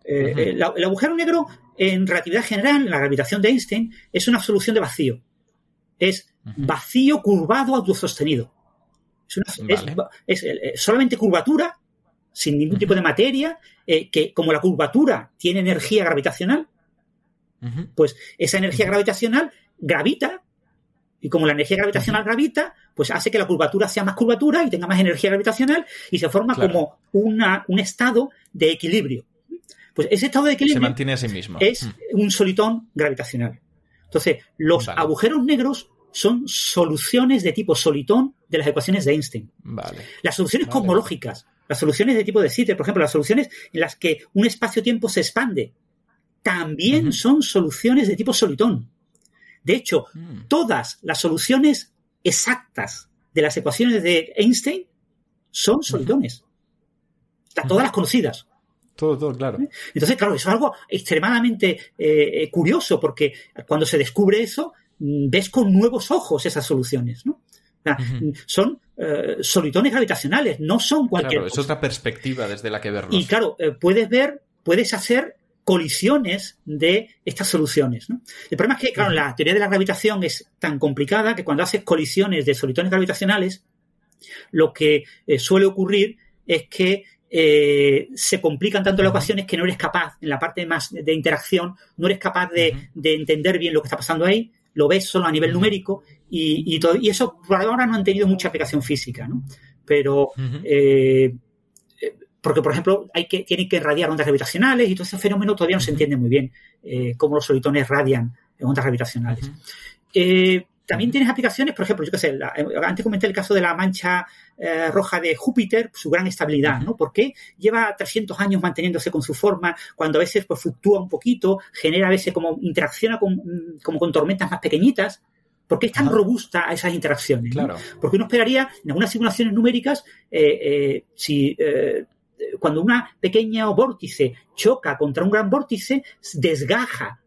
Eh, el, agujero negro, en relatividad general, en la gravitación de Einstein, es una absolución de vacío. Es vacío curvado autosostenido. Es, eh, solamente curvatura, sin ningún tipo de materia, eh, que como la curvatura tiene energía gravitacional, pues esa energía gravitacional gravita, y como la energía gravitacional gravita, pues hace que la curvatura sea más curvatura y tenga más energía gravitacional y se forma como una, un estado de equilibrio. Pues ese estado de equilibrio se mantiene a sí mismo. es mm. un solitón gravitacional. Entonces, los agujeros negros son soluciones de tipo solitón de las ecuaciones de Einstein. Las soluciones cosmológicas, las soluciones de tipo de Sitter, por ejemplo, las soluciones en las que un espacio-tiempo se expande, también son soluciones de tipo solitón. De hecho, mm. todas las soluciones exactas de las ecuaciones de Einstein son solitones. Todas las conocidas. Todo, todo, claro. Entonces, claro, eso es algo extremadamente eh, curioso, porque cuando se descubre eso, mm, ves con nuevos ojos esas soluciones, ¿no? Son eh, solitones gravitacionales, no son cualquier claro, es otra perspectiva desde la que verlos. Y claro, eh, puedes ver, puedes hacer colisiones de estas soluciones. ¿no? El problema es que, claro, la teoría de la gravitación es tan complicada que cuando haces colisiones de solitones gravitacionales, lo que suele ocurrir es que eh, se complican tanto las ecuaciones que no eres capaz, en la parte más de interacción, no eres capaz de, entender bien lo que está pasando ahí, lo ves solo a nivel numérico y, todo, y eso por ahora no han tenido mucha aplicación física, ¿no? Pero, eh, porque, por ejemplo, hay que, tienen que irradiar ondas gravitacionales y todo ese fenómeno todavía no se entiende muy bien eh, cómo los solitones radian ondas gravitacionales. Eh, también tienes aplicaciones, por ejemplo, yo qué sé, antes comenté el caso de la mancha roja de Júpiter, su gran estabilidad, ¿no? Porque lleva 300 años manteniéndose con su forma, cuando a veces pues, fluctúa un poquito, genera a veces como interacciona con, como con tormentas más pequeñitas, ¿Por qué es tan robusta a esas interacciones? Claro. Porque uno esperaría, en algunas simulaciones numéricas, si cuando una pequeña vórtice choca contra un gran vórtice, desgaja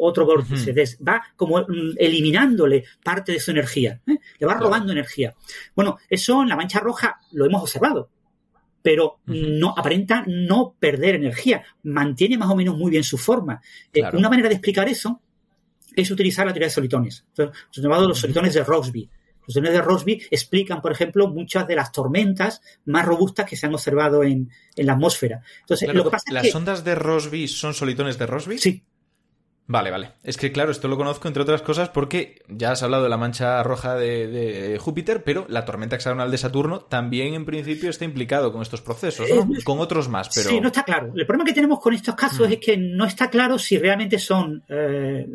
otro vórtice, va como mm, eliminándole parte de su energía, ¿eh? le va robando energía. Bueno, eso en la mancha roja lo hemos observado, pero no aparenta no perder energía, mantiene más o menos muy bien su forma. Eh, una manera de explicar eso es utilizar la teoría de solitones, los llamados los solitones de Rossby. Los solitones de Rossby explican, por ejemplo, muchas de las tormentas más robustas que se han observado en, la atmósfera. Entonces, lo que pasa ¿Las ondas de Rossby son solitones de Rossby? Sí. Vale, vale. Es que claro, esto lo conozco entre otras cosas porque ya has hablado de la mancha roja de, Júpiter, pero la tormenta hexagonal de Saturno también en principio está implicado con estos procesos, ¿no? Eh, con otros más, pero... Sí, no está claro. El problema que tenemos con estos casos mm. es que no está claro si realmente son eh,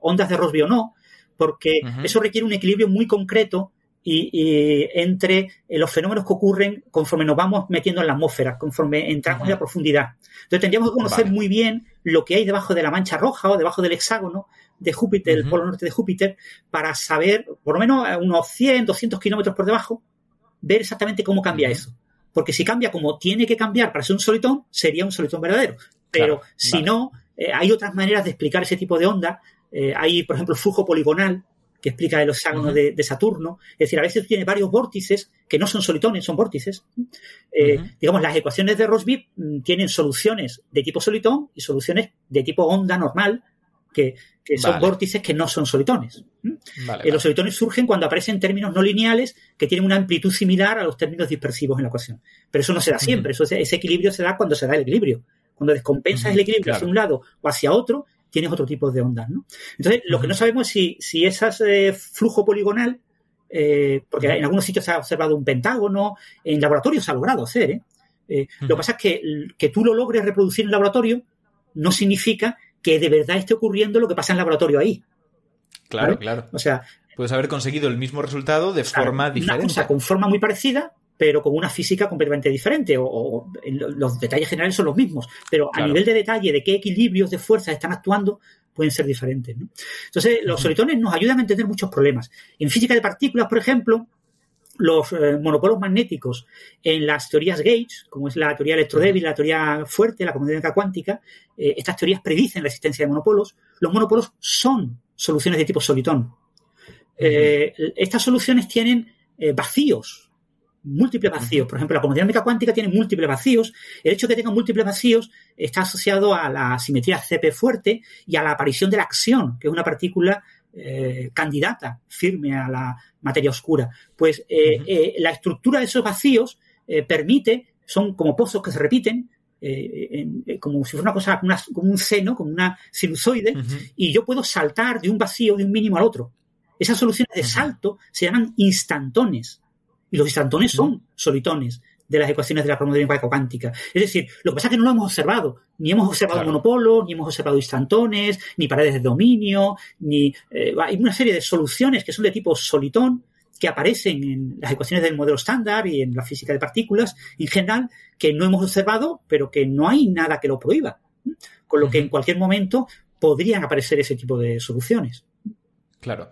ondas de Rossby o no, porque eso requiere un equilibrio muy concreto y, entre eh, los fenómenos que ocurren conforme nos vamos metiendo en la atmósfera, conforme entramos en la profundidad. Entonces tendríamos que conocer muy bien lo que hay debajo de la mancha roja o debajo del hexágono de Júpiter, el polo norte de Júpiter, para saber, por lo menos a unos 100, 200 kilómetros por debajo, ver exactamente cómo cambia eso. Porque si cambia como tiene que cambiar para ser un solitón, sería un solitón verdadero. Pero si no, eh, hay otras maneras de explicar ese tipo de onda eh, hay, por ejemplo, flujo poligonal que explica el hexágono de, Saturno. Es decir, a veces tiene varios vórtices que no son solitones, son vórtices. Eh, digamos, las ecuaciones de Rossby mm, tienen soluciones de tipo solitón y soluciones de tipo onda normal, que, son vórtices que no son solitones. Eh, los solitones surgen cuando aparecen términos no lineales que tienen una amplitud similar a los términos dispersivos en la ecuación. Pero eso no se da siempre, eso, ese equilibrio se da cuando se da el equilibrio. Cuando descompensas el equilibrio hacia un lado o hacia otro, tienes otro tipo de ondas, ¿no? Entonces, lo que no sabemos es si, si ese flujo poligonal, eh, porque en algunos sitios se ha observado un pentágono, en laboratorio se ha logrado hacer, ¿eh? eh lo que pasa es que, que tú lo logres reproducir en laboratorio no significa que de verdad esté ocurriendo lo que pasa en laboratorio ahí. Claro, claro. O sea, puedes haber conseguido el mismo resultado de forma diferente. Una con forma muy parecida, pero con una física completamente diferente, o, los detalles generales son los mismos, pero a nivel de detalle de qué equilibrios de fuerza están actuando, pueden ser diferentes. Entonces, los solitones nos ayudan a entender muchos problemas. En física de partículas, por ejemplo, los eh, monopolos magnéticos en las teorías Gates, como es la teoría electrodébil, la teoría fuerte, la comunidad cuántica, eh, estas teorías predicen la existencia de monopolos. Los monopolos son soluciones de tipo solitón. Eh, estas soluciones tienen vacíos múltiples vacíos. Por ejemplo, la dinámica cuántica tiene múltiples vacíos. El hecho de que tenga múltiples vacíos está asociado a la simetría CP fuerte y a la aparición de la acción, que es una partícula eh, candidata firme a la materia oscura. Pues eh, eh, la estructura de esos vacíos permite, son como pozos que se repiten, como si fuera una cosa, como, un seno, como una sinusoide, y yo puedo saltar de un vacío, de un mínimo al otro. Esas soluciones de salto se llaman instantones. Y los instantones son solitones de las ecuaciones de la cromodinámica cuántica. Es decir, lo que pasa es que no lo hemos observado. Ni hemos observado monopolos, ni hemos observado instantones, ni paredes de dominio, ni... Eh, hay una serie de soluciones que son de tipo solitón que aparecen en las ecuaciones del modelo estándar y en la física de partículas en general que no hemos observado, pero que no hay nada que lo prohíba. Con lo que en cualquier momento podrían aparecer ese tipo de soluciones. Claro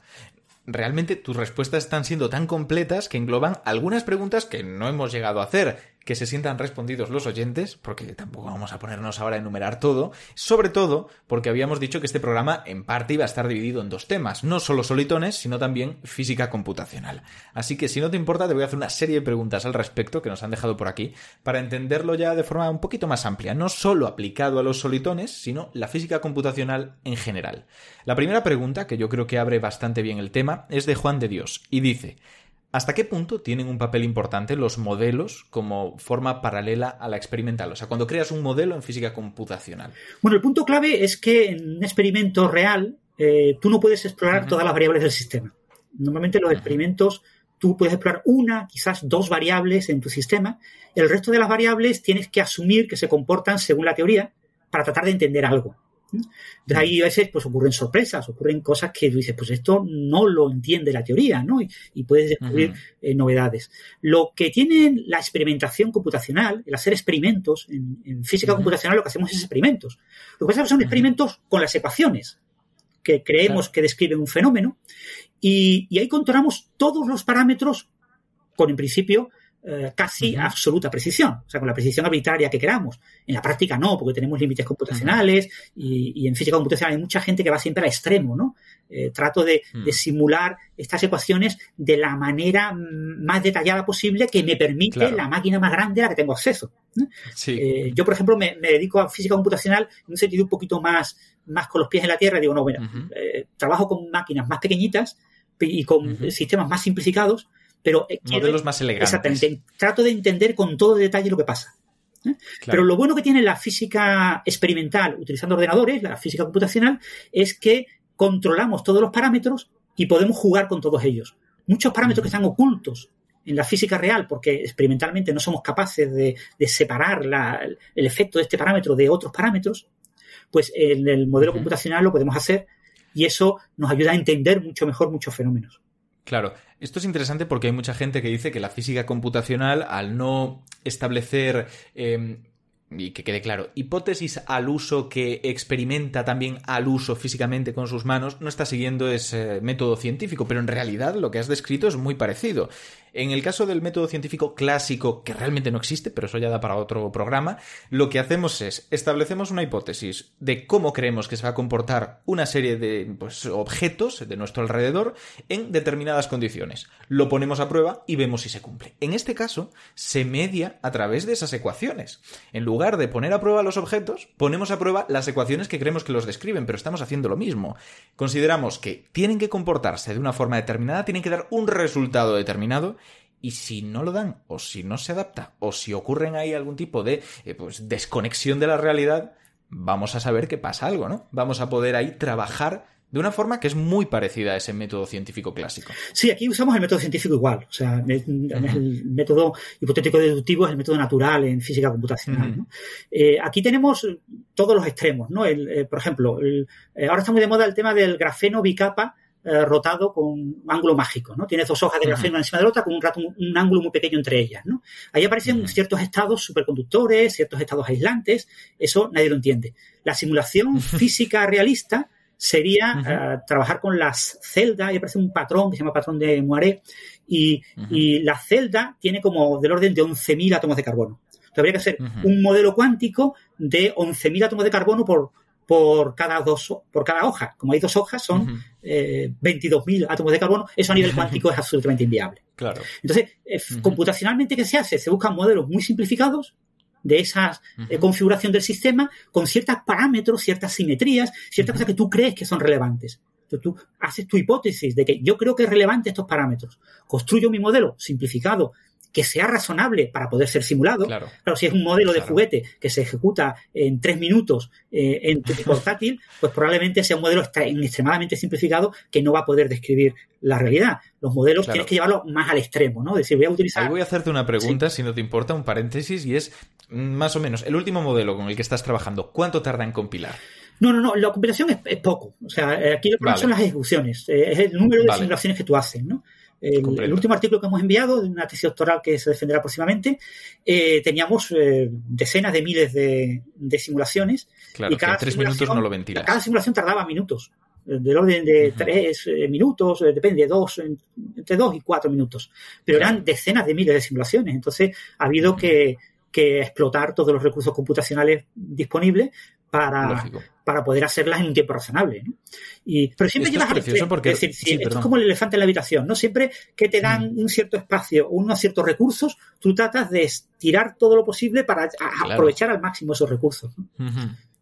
realmente tus respuestas están siendo tan completas que engloban algunas preguntas que no hemos llegado a hacer que se sientan respondidos los oyentes, porque tampoco vamos a ponernos ahora a enumerar todo, sobre todo porque habíamos dicho que este programa en parte iba a estar dividido en dos temas, no solo solitones, sino también física computacional. Así que si no te importa, te voy a hacer una serie de preguntas al respecto que nos han dejado por aquí, para entenderlo ya de forma un poquito más amplia, no solo aplicado a los solitones, sino la física computacional en general. La primera pregunta, que yo creo que abre bastante bien el tema, es de Juan de Dios, y dice, ¿Hasta qué punto tienen un papel importante los modelos como forma paralela a la experimental? O sea, cuando creas un modelo en física computacional. Bueno, el punto clave es que en un experimento real eh, tú no puedes explorar todas las variables del sistema. Normalmente los experimentos tú puedes explorar una, quizás dos variables en tu sistema. El resto de las variables tienes que asumir que se comportan según la teoría para tratar de entender algo. De ahí a veces pues ocurren sorpresas, ocurren cosas que tú dices, pues esto no lo entiende la teoría, ¿no? Y, puedes descubrir eh, novedades. Lo que tiene la experimentación computacional, el hacer experimentos, en, física computacional lo que hacemos es experimentos. Lo que pasa es que son experimentos con las ecuaciones que creemos que describen un fenómeno y, y ahí controlamos todos los parámetros con, en principio, eh, casi absoluta precisión, o sea, con la precisión arbitraria que queramos. En la práctica no, porque tenemos límites computacionales y, en física computacional hay mucha gente que va siempre al extremo, ¿no? Eh, trato de, simular estas ecuaciones de la manera más detallada posible que me permite la máquina más grande a la que tengo acceso. Eh, yo, por ejemplo, me, dedico a física computacional en un sentido un poquito más, más con los pies en la tierra. Digo, no, bueno, trabajo con máquinas más pequeñitas y con sistemas más simplificados pero eh, modelos más elegantes. Exactamente. Trato de entender con todo detalle lo que pasa. ¿eh? Pero lo bueno que tiene la física experimental utilizando ordenadores, la física computacional, es que controlamos todos los parámetros y podemos jugar con todos ellos. Muchos parámetros que están ocultos en la física real, porque experimentalmente no somos capaces de, separar el efecto de este parámetro de otros parámetros, pues en el modelo computacional lo podemos hacer y eso nos ayuda a entender mucho mejor muchos fenómenos. Claro, esto es interesante porque hay mucha gente que dice que la física computacional, al no establecer em, y que quede claro, hipótesis al uso que experimenta también al uso físicamente con sus manos, no está siguiendo ese método científico, pero en realidad lo que has descrito es muy parecido. En el caso del método científico clásico, que realmente no existe, pero eso ya da para otro programa, lo que hacemos es establecemos una hipótesis de cómo creemos que se va a comportar una serie de pues, objetos de nuestro alrededor en determinadas condiciones. Lo ponemos a prueba y vemos si se cumple. En este caso, se media a través de esas ecuaciones. En lugar de poner a prueba los objetos, ponemos a prueba las ecuaciones que creemos que los describen, pero estamos haciendo lo mismo. Consideramos que tienen que comportarse de una forma determinada, tienen que dar un resultado determinado y si no lo dan, o si no se adapta, o si ocurren ahí algún tipo de eh, pues, desconexión de la realidad, vamos a saber que pasa algo, ¿no? Vamos a poder ahí trabajar de una forma que es muy parecida a ese método científico clásico. Sí, aquí usamos el método científico igual. O sea, el método hipotético deductivo es el método natural en física computacional. Eh, aquí tenemos todos los extremos, ¿no? Eh, por ejemplo, ahora está muy de moda el tema del grafeno bicapa eh, rotado con un ángulo mágico, ¿no? Tienes dos hojas de grafeno encima de la otra con un, rato, un, ángulo muy pequeño entre ellas, ¿no? Ahí aparecen ciertos estados superconductores, ciertos estados aislantes, eso nadie lo entiende. La simulación física realista sería eh, trabajar con las celdas, ahí aparece un patrón que se llama patrón de Moiré, y, la celda tiene como del orden de 11.000 átomos de carbono. Entonces habría que hacer un modelo cuántico de 11.000 átomos de carbono por por cada, dos, por cada hoja. Como hay dos hojas, son 22.000 eh, átomos de carbono. Eso a nivel cuántico es absolutamente inviable. Claro. Entonces, eh, computacionalmente, ¿qué se hace? Se buscan modelos muy simplificados de esa eh, configuración del sistema con ciertos parámetros, ciertas simetrías, ciertas cosas que tú crees que son relevantes. Entonces tú haces tu hipótesis de que yo creo que es relevante estos parámetros. Construyo mi modelo simplificado que sea razonable para poder ser simulado. Claro, si es un modelo de juguete que se ejecuta en tres minutos eh, en portátil, pues probablemente sea un modelo extremadamente simplificado que no va a poder describir la realidad. Los modelos tienes que llevarlos más al extremo, ¿no? decir, voy a utilizar. Ahí voy a hacerte una pregunta, si no te importa, un paréntesis, y es mm, más o menos el último modelo con el que estás trabajando, ¿cuánto tarda en compilar? No, no, no, la compilación es, poco. O sea, eh, aquí lo que son las ejecuciones, eh, es el número de simulaciones que tú haces, ¿no? El, último artículo que hemos enviado, de una tesis doctoral que se defenderá próximamente, eh, teníamos eh, decenas de miles de, simulaciones. Claro, y cada tres minutos no lo ventilas. Cada simulación tardaba minutos, eh, del orden de tres minutos, depende, dos, entre dos y cuatro minutos. Pero eran decenas de miles de simulaciones. Entonces, ha habido que, que explotar todos los recursos computacionales disponibles para, para poder hacerlas en un tiempo razonable. ¿no? Y, pero siempre llevas es porque... Es decir, esto es como el elefante en la habitación, ¿no? Siempre que te dan un cierto espacio, unos ciertos recursos, tú tratas de estirar todo lo posible para aprovechar al máximo esos recursos.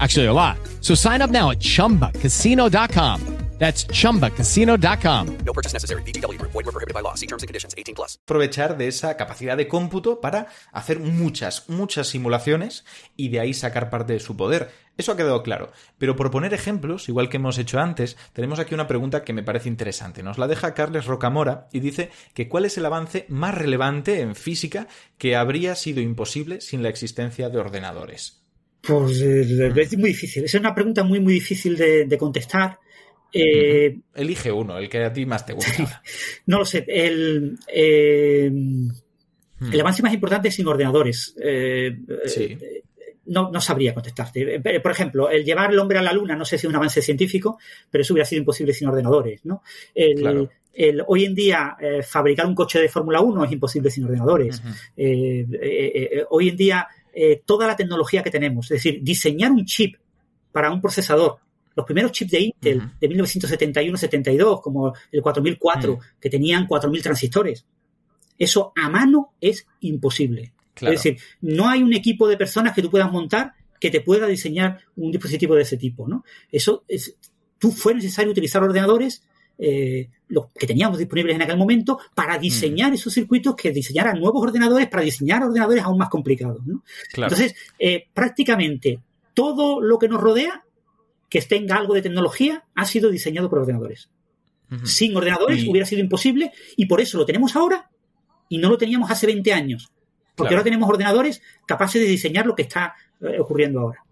Actually, a lot. So sign up now at chumbacasino.com. That's chumbacasino.com. No purchase necessary. BGW. Void were prohibited by law. See terms and conditions 18 plus. aprovechar de esa capacidad de cómputo para hacer muchas, muchas simulaciones y de ahí sacar parte de su poder. Eso ha quedado claro. Pero por poner ejemplos, igual que hemos hecho antes, tenemos aquí una pregunta que me parece interesante. Nos la deja Carles Rocamora y dice que cuál es el avance más relevante en física que habría sido imposible sin la existencia de ordenadores. Pues eh, es muy difícil. Es una pregunta muy, muy difícil de, de contestar. Eh, Elige uno, el que a ti más te gusta. no lo sé. El, eh, el avance más importante es sin ordenadores. Sí. no, no sabría contestarte. Por ejemplo, el llevar el hombre a la luna, no sé si es un avance científico, pero eso hubiera sido imposible sin ordenadores. ¿no? El, Claro. el- hoy en día, eh, fabricar un coche de Fórmula 1 es imposible sin ordenadores. Eh, eh, eh, hoy en día, eh, toda la tecnología que tenemos, es decir, diseñar un chip para un procesador, los primeros chips de Intel de 1971-72, como el 4004, que tenían 4000 transistores, eso a mano es imposible. Claro. Es decir, no hay un equipo de personas que tú puedas montar que te pueda diseñar un dispositivo de ese tipo, ¿no? Eso es, tú fue necesario utilizar ordenadores eh, los que teníamos disponibles en aquel momento para diseñar esos circuitos que diseñaran nuevos ordenadores para diseñar ordenadores aún más complicados, ¿no? Claro. Entonces, eh, prácticamente todo lo que nos rodea que tenga algo de tecnología ha sido diseñado por ordenadores. Sin ordenadores Y- hubiera sido imposible y por eso lo tenemos ahora y no lo teníamos hace 20 años. Porque Claro. ahora tenemos ordenadores capaces de diseñar lo que está eh, ocurriendo ahora.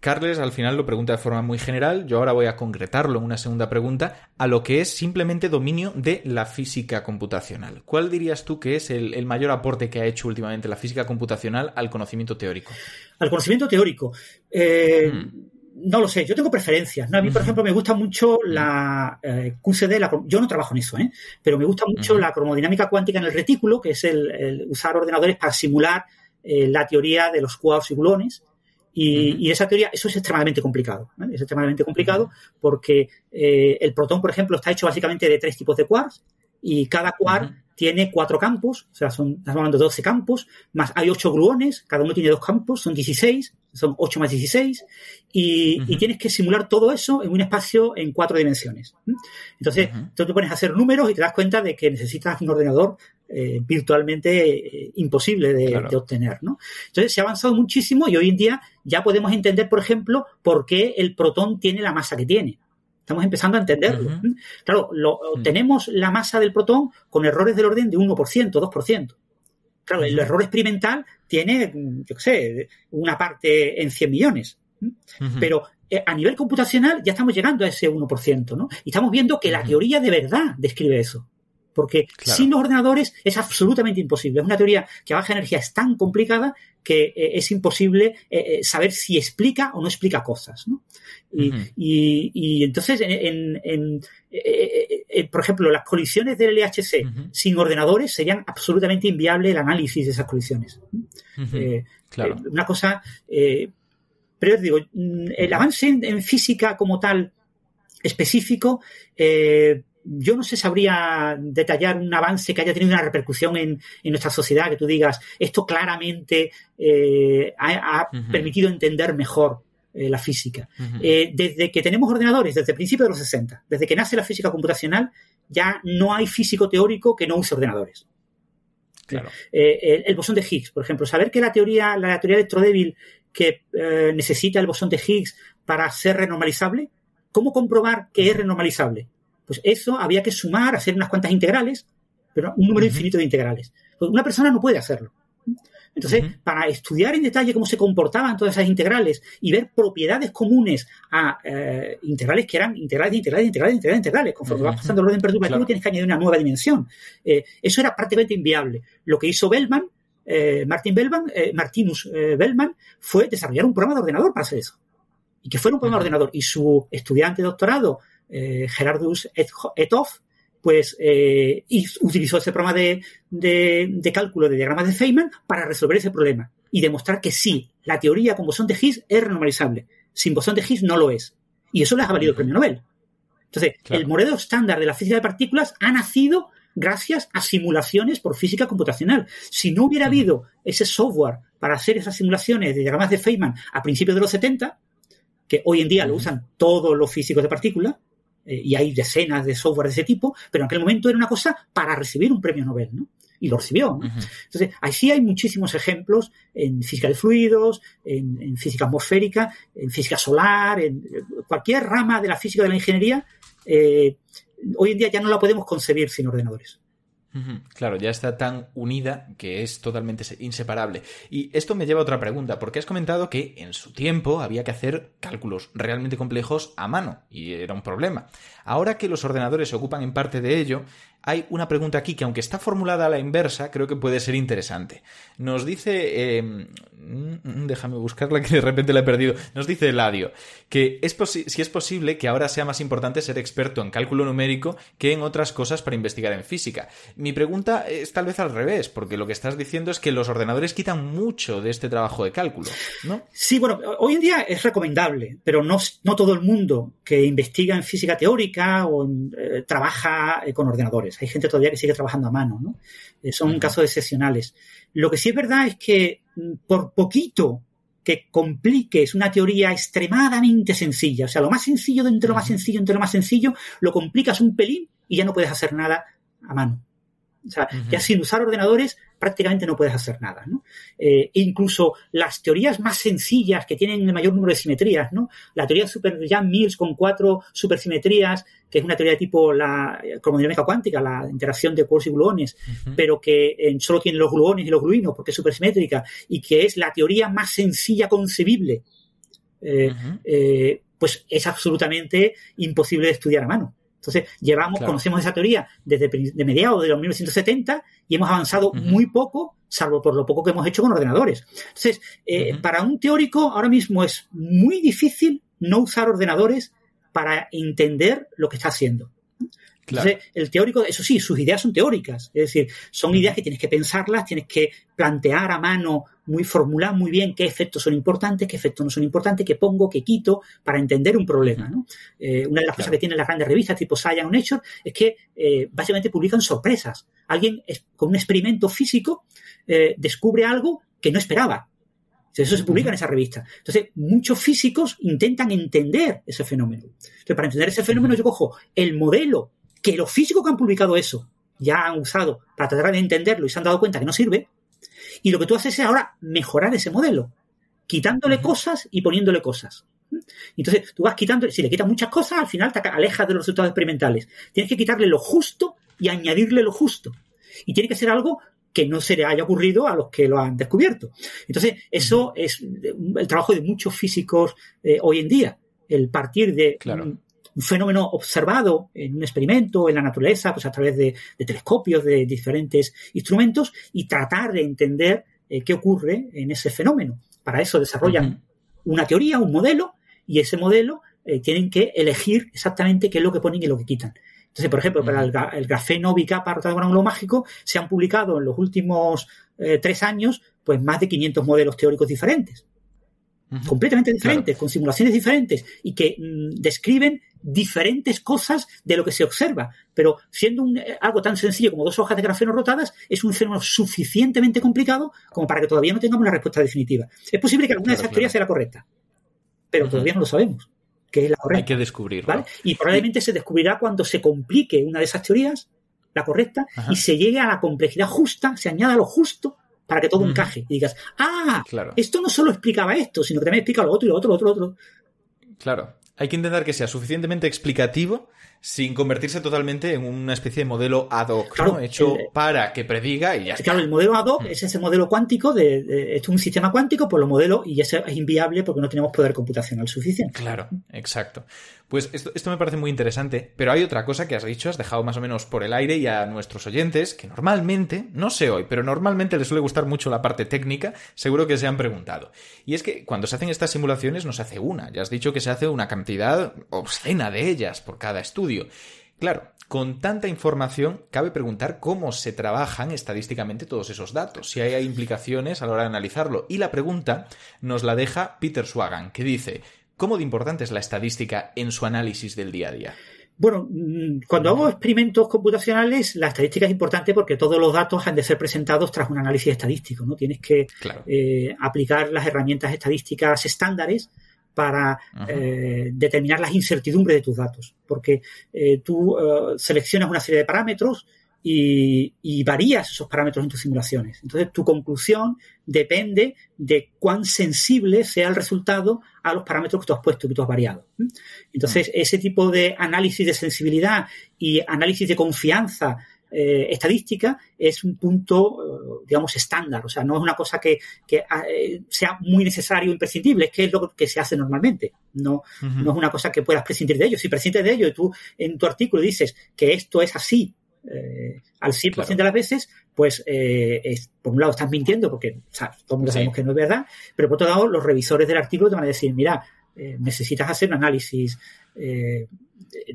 Carles al final lo pregunta de forma muy general, yo ahora voy a concretarlo en una segunda pregunta, a lo que es simplemente dominio de la física computacional. ¿Cuál dirías tú que es el, el mayor aporte que ha hecho últimamente la física computacional al conocimiento teórico? Al conocimiento teórico. eh, No lo sé, yo tengo preferencias. ¿no? A mí, por ejemplo, me gusta mucho la eh, QCD, la yo no trabajo en eso, ¿eh? pero me gusta mucho la cromodinámica cuántica en el retículo, que es el, el usar ordenadores para simular eh, la teoría de los quarks y gluones. Y, y esa teoría, eso es extremadamente complicado. ¿vale? Es extremadamente complicado porque eh, el protón, por ejemplo, está hecho básicamente de tres tipos de quarks y cada quark tiene cuatro campos, o sea, son, estamos hablando de 12 campos, más hay ocho gluones, cada uno tiene dos campos, son 16, son 8 más 16, y, y tienes que simular todo eso en un espacio en cuatro dimensiones. Entonces, tú te pones a hacer números y te das cuenta de que necesitas un ordenador eh, virtualmente eh, imposible de, Claro. de obtener, ¿no? Entonces, se ha avanzado muchísimo y hoy en día ya podemos entender, por ejemplo, por qué el protón tiene la masa que tiene. Estamos empezando a entenderlo. ¿m? Claro, lo, tenemos la masa del protón con errores del orden de 1%, 2%. Claro, el error experimental tiene, mm, yo qué sé, una parte en 100 millones. Pero eh, a nivel computacional ya estamos llegando a ese 1%, ¿no? Y estamos viendo que la teoría de verdad describe eso. Porque Claro. sin los ordenadores es absolutamente imposible. Es una teoría que a baja energía es tan complicada que eh, es imposible eh, eh, saber si explica o no explica cosas. ¿no? Y, y- y entonces, en, en- en, por ejemplo, las colisiones del LHC sin ordenadores serían absolutamente inviable el análisis de esas colisiones. Eh, Claro. una cosa. pero digo, mm, el avance en, en física como tal específico, eh, yo no sé sabría detallar un avance que haya tenido una repercusión en, en nuestra sociedad, que tú digas, esto claramente eh, ha, permitido entender mejor eh, la física. Eh, desde que tenemos ordenadores, desde el principio de los 60, desde que nace la física computacional, ya no hay físico teórico que no use ordenadores. Claro. El, el bosón de Higgs, por ejemplo, saber que la teoría, la teoría electrodébil que necesita el bosón de Higgs para ser renormalizable, ¿cómo comprobar que es renormalizable? Pues eso había que sumar, hacer unas cuantas integrales, pero un número infinito de integrales. Pues una persona no puede hacerlo. Entonces, para estudiar en detalle cómo se comportaban todas esas integrales y ver propiedades comunes a eh, integrales que eran integrales, integrales, integrales, integrales, integrales, conforme vas pasando el orden perturbativo Claro. tienes que añadir una nueva dimensión. Eh, eso era prácticamente inviable. Lo que hizo Bellman, eh, Martin Bellman, eh, Martinus Bellman, fue desarrollar un programa de ordenador para hacer eso. y que fuera un problema de ordenador. Y su estudiante de doctorado, eh, Gerardus Ethoff, pues eh, utilizó ese programa de, de, cálculo de diagramas de Feynman para resolver ese problema y demostrar que sí, la teoría con bosón de Higgs es renormalizable. Sin bosón de Higgs no lo es. Y eso les ha valido el premio Nobel. Entonces, el modelo estándar de la física de partículas ha nacido gracias a simulaciones por física computacional. Si no hubiera habido ese software para hacer esas simulaciones de diagramas de Feynman a principios de los 70, que hoy en día lo usan todos los físicos de partículas, eh, y hay decenas de software de ese tipo, pero en aquel momento era una cosa para recibir un premio Nobel, ¿no? Y lo recibió. ¿no? Entonces, ahí sí hay muchísimos ejemplos en física de fluidos, en, física atmosférica, en física solar, en cualquier rama de la física de la ingeniería. Eh, hoy en día ya no la podemos concebir sin ordenadores. Claro, ya está tan unida que es totalmente inseparable. Y esto me lleva a otra pregunta, porque has comentado que en su tiempo había que hacer cálculos realmente complejos a mano, y era un problema. Ahora que los ordenadores se ocupan en parte de ello, hay una pregunta aquí que, aunque está formulada a la inversa, creo que puede ser interesante. Nos dice. Mm, déjame buscarla que de repente la he perdido. Nos dice Eladio que es si es posible que ahora sea más importante ser experto en cálculo numérico que en otras cosas para investigar en física. Mi pregunta es tal vez al revés, porque lo que estás diciendo es que los ordenadores quitan mucho de este trabajo de cálculo, ¿no? Sí, bueno, hoy en día es recomendable, pero no, no todo el mundo que investiga en física teórica o eh, trabaja eh, con ordenadores. Hay gente todavía que sigue trabajando a mano, ¿no? Eh, son casos excepcionales. Lo que sí es verdad es que mm, por poquito que compliques una teoría extremadamente sencilla, o sea, lo más sencillo dentro de lo más sencillo, dentro de lo más sencillo, lo complicas un pelín y ya no puedes hacer nada a mano. O sea, ya sin usar ordenadores prácticamente no puedes hacer nada. ¿no? Eh, incluso las teorías más sencillas que tienen el mayor número de simetrías, ¿no? la teoría de Super Jan Mills con cuatro supersimetrías, que es una teoría de tipo la cromodinámica cuántica, la interacción de cuerpos y gluones, pero que eh, solo tiene los gluones y los gluinos porque es supersimétrica y que es la teoría más sencilla concebible, eh, pues es absolutamente imposible de estudiar a mano. Entonces, llevamos, conocemos esa teoría desde de mediados de los 1970 y hemos avanzado muy poco, salvo por lo poco que hemos hecho con ordenadores. Entonces, eh, para un teórico ahora mismo es muy difícil no usar ordenadores para entender lo que está haciendo. Entonces, el teórico, eso sí, sus ideas son teóricas, es decir, son ideas que tienes que pensarlas, tienes que plantear a mano, muy formular muy bien qué efectos son importantes, qué efectos no son importantes, qué pongo, qué quito, para entender un problema. ¿no? Eh, una de las cosas que tienen las grandes revistas tipo Science o Nature es que eh, básicamente publican sorpresas. Alguien con un experimento físico eh, descubre algo que no esperaba. Eso se publica en esa revista. Entonces, muchos físicos intentan entender ese fenómeno. Entonces, para entender ese fenómeno, yo cojo el modelo que los físicos que han publicado eso ya han usado para tratar de entenderlo y se han dado cuenta que no sirve, y lo que tú haces es ahora mejorar ese modelo, quitándole cosas y poniéndole cosas. Entonces, tú vas quitando, si le quitas muchas cosas, al final te alejas de los resultados experimentales. Tienes que quitarle lo justo y añadirle lo justo. Y tiene que ser algo que no se le haya ocurrido a los que lo han descubierto. Entonces, eso es el trabajo de muchos físicos eh, hoy en día, el partir de un fenómeno observado en un experimento, en la naturaleza, pues a través de, telescopios, de diferentes instrumentos, y tratar de entender eh, qué ocurre en ese fenómeno. Para eso desarrollan una teoría, un modelo, y ese modelo eh, tienen que elegir exactamente qué es lo que ponen y lo que quitan. Entonces, por ejemplo, para el, el grafeno bicapa rotado con ángulo mágico se han publicado en los últimos eh, tres años pues más de 500 modelos teóricos diferentes completamente diferentes, con simulaciones diferentes y que mm, describen diferentes cosas de lo que se observa. Pero siendo un, eh, algo tan sencillo como dos hojas de grafeno rotadas, es un fenómeno suficientemente complicado como para que todavía no tengamos una respuesta definitiva. Es posible que alguna de esas teorías sea la correcta, pero todavía no lo sabemos. Que es la correcta. Hay que descubrirlo. Y probablemente se descubrirá cuando se complique una de esas teorías, la correcta, y se llegue a la complejidad justa, se añada lo justo para que todo encaje y digas, ah, esto no solo explicaba esto, sino que también explica lo otro y lo otro, lo otro, lo otro. Claro. Hay que intentar que sea suficientemente explicativo sin convertirse totalmente en una especie de modelo ad hoc, ¿no? hecho para que prediga y ya está. Claro, el modelo ad hoc es ese modelo cuántico, de, es un sistema cuántico, pues lo modelo y es inviable porque no tenemos poder computacional suficiente. Claro, exacto. Pues esto, esto, me parece muy interesante, pero hay otra cosa que has dicho, has dejado más o menos por el aire y a nuestros oyentes, que normalmente, no sé hoy, pero normalmente les suele gustar mucho la parte técnica, seguro que se han preguntado. Y es que cuando se hacen estas simulaciones no se hace una, ya has dicho que se hace una cantidad obscena de ellas por cada estudio. Claro, con tanta información, cabe preguntar cómo se trabajan estadísticamente todos esos datos, si hay implicaciones a la hora de analizarlo. Y la pregunta nos la deja Peter Swagan, que dice, ¿Cómo de importante es la estadística en su análisis del día a día? Bueno, mm, cuando hago experimentos computacionales, la estadística es importante porque todos los datos han de ser presentados tras un análisis estadístico, ¿no? Tienes que eh, aplicar las herramientas estadísticas estándares para eh, determinar las incertidumbres de tus datos, porque eh, tú seleccionas una serie de parámetros y, varías esos parámetros en tus simulaciones. Entonces, tu conclusión depende de cuán sensible sea el resultado a los parámetros que tú has puesto, que tú has variado. Entonces, ese tipo de análisis de sensibilidad y análisis de confianza eh, estadística es un punto, eh, digamos, estándar. O sea, no es una cosa que, ah, eh, sea muy necesario o imprescindible, es que es lo que se hace normalmente. No, no es una cosa que puedas prescindir de ello. Si prescindes de ello y tú en tu artículo dices que esto es así eh, al 100% de las veces, pues eh, por un lado estás mintiendo porque o sea, todo el mundo sabemos que no es verdad, pero por otro lado los revisores del artículo te van a decir, mira, eh, necesitas hacer un análisis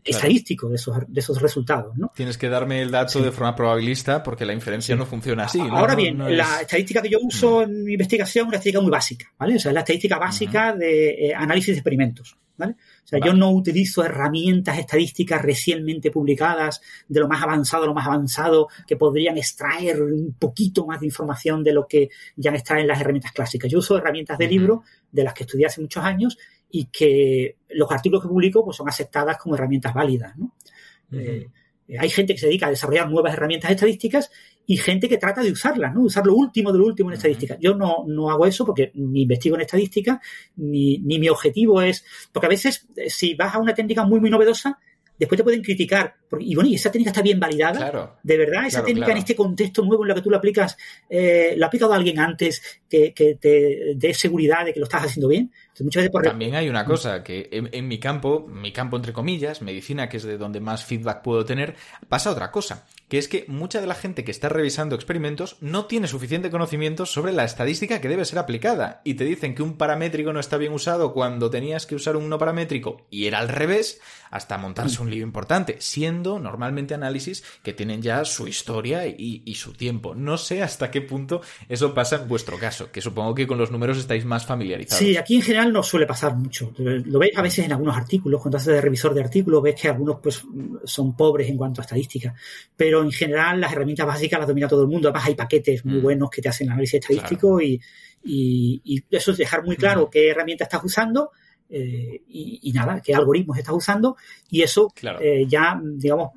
estadístico de esos, de esos resultados. ¿no? Tienes que darme el dato de forma probabilista porque la inferencia no funciona así. Ahora bien, la estadística que yo uso mm. en mi investigación es una estadística muy básica, ¿vale? O sea, es la estadística básica de análisis de experimentos. ¿vale? O sea, yo no utilizo herramientas estadísticas recientemente publicadas de lo más avanzado, lo más avanzado, que podrían extraer un poquito más de información de lo que ya extraen las herramientas clásicas. Yo uso herramientas de libro de las que estudié hace muchos años y que los artículos que publico pues, son aceptadas como herramientas válidas, ¿no? Eh, hay gente que se dedica a desarrollar nuevas herramientas estadísticas y gente que trata de usarlas, ¿no? Usar lo último de lo último en estadística. Yo no, no hago eso porque ni investigo en estadística, ni, ni mi objetivo es. Porque a veces, eh, si vas a una técnica muy, muy novedosa, después te pueden criticar. y bueno, y esa técnica está bien validada. Claro, de verdad, esa técnica en este contexto nuevo en lo que tú lo aplicas, eh, lo ha aplicado a alguien antes que, que te dé seguridad de que lo estás haciendo bien. También hay una cosa, que en, mi campo, mi campo entre comillas, medicina, que es de donde más feedback puedo tener, pasa otra cosa, que es que mucha de la gente que está revisando experimentos no tiene suficiente conocimiento sobre la estadística que debe ser aplicada, y te dicen que un paramétrico no está bien usado cuando tenías que usar un no paramétrico, y era al revés, hasta montarse un lío importante, siendo normalmente análisis que tienen ya su historia y, y su tiempo. No sé hasta qué punto eso pasa en vuestro caso, que supongo que con los números estáis más familiarizados. Sí, aquí en general no suele pasar mucho. Lo veis a veces en algunos artículos, cuando haces de revisor de artículos, ves que algunos pues son pobres en cuanto a estadística. Pero en general las herramientas básicas las domina todo el mundo. Además hay paquetes muy mm. buenos que te hacen análisis estadístico y, eso es dejar muy claro qué herramienta estás usando eh, y, nada, qué algoritmos estás usando y eso eh, ya, digamos,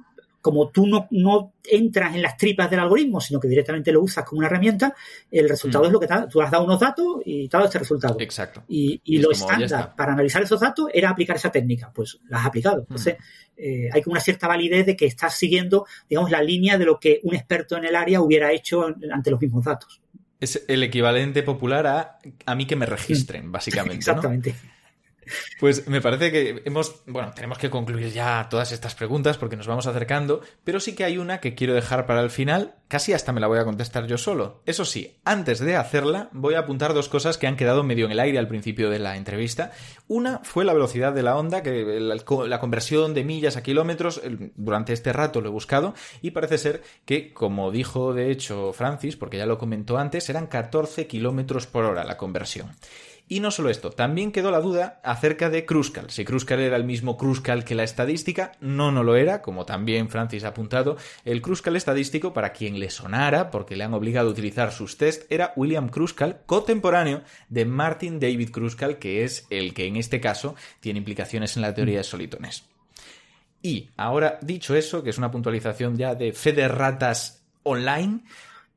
como tú no, no, entras en las tripas del algoritmo, sino que directamente lo usas como una herramienta, el resultado mm. es lo que Tú has dado unos datos y te ha dado este resultado. Exacto. Y, lo estándar para analizar esos datos era aplicar esa técnica. Pues la has aplicado. Entonces, mm. eh, hay como una cierta validez de que estás siguiendo, digamos, la línea de lo que un experto en el área hubiera hecho ante los mismos datos. Es el equivalente popular a a mí que me registren, básicamente. Exactamente. Pues me parece que hemos, bueno, tenemos que concluir ya todas estas preguntas porque nos vamos acercando, pero sí que hay una que quiero dejar para el final, casi hasta me la voy a contestar yo solo. Eso sí, antes de hacerla, voy a apuntar dos cosas que han quedado medio en el aire al principio de la entrevista. Una fue la velocidad de la onda, que la, conversión de millas a kilómetros, durante este rato lo he buscado, y parece ser que, como dijo de hecho Francis, porque ya lo comentó antes, eran 14 kilómetros por hora la conversión. Y no solo esto, también quedó la duda acerca de Kruskal. Si Kruskal era el mismo Kruskal que la estadística, no, no lo era, como también Francis ha apuntado. El Kruskal estadístico, para quien le sonara, porque le han obligado a utilizar sus test, era William Kruskal, contemporáneo de Martin David Kruskal, que es el que en este caso tiene implicaciones en la teoría de solitones. Y ahora, dicho eso, que es una puntualización ya de fe de ratas online,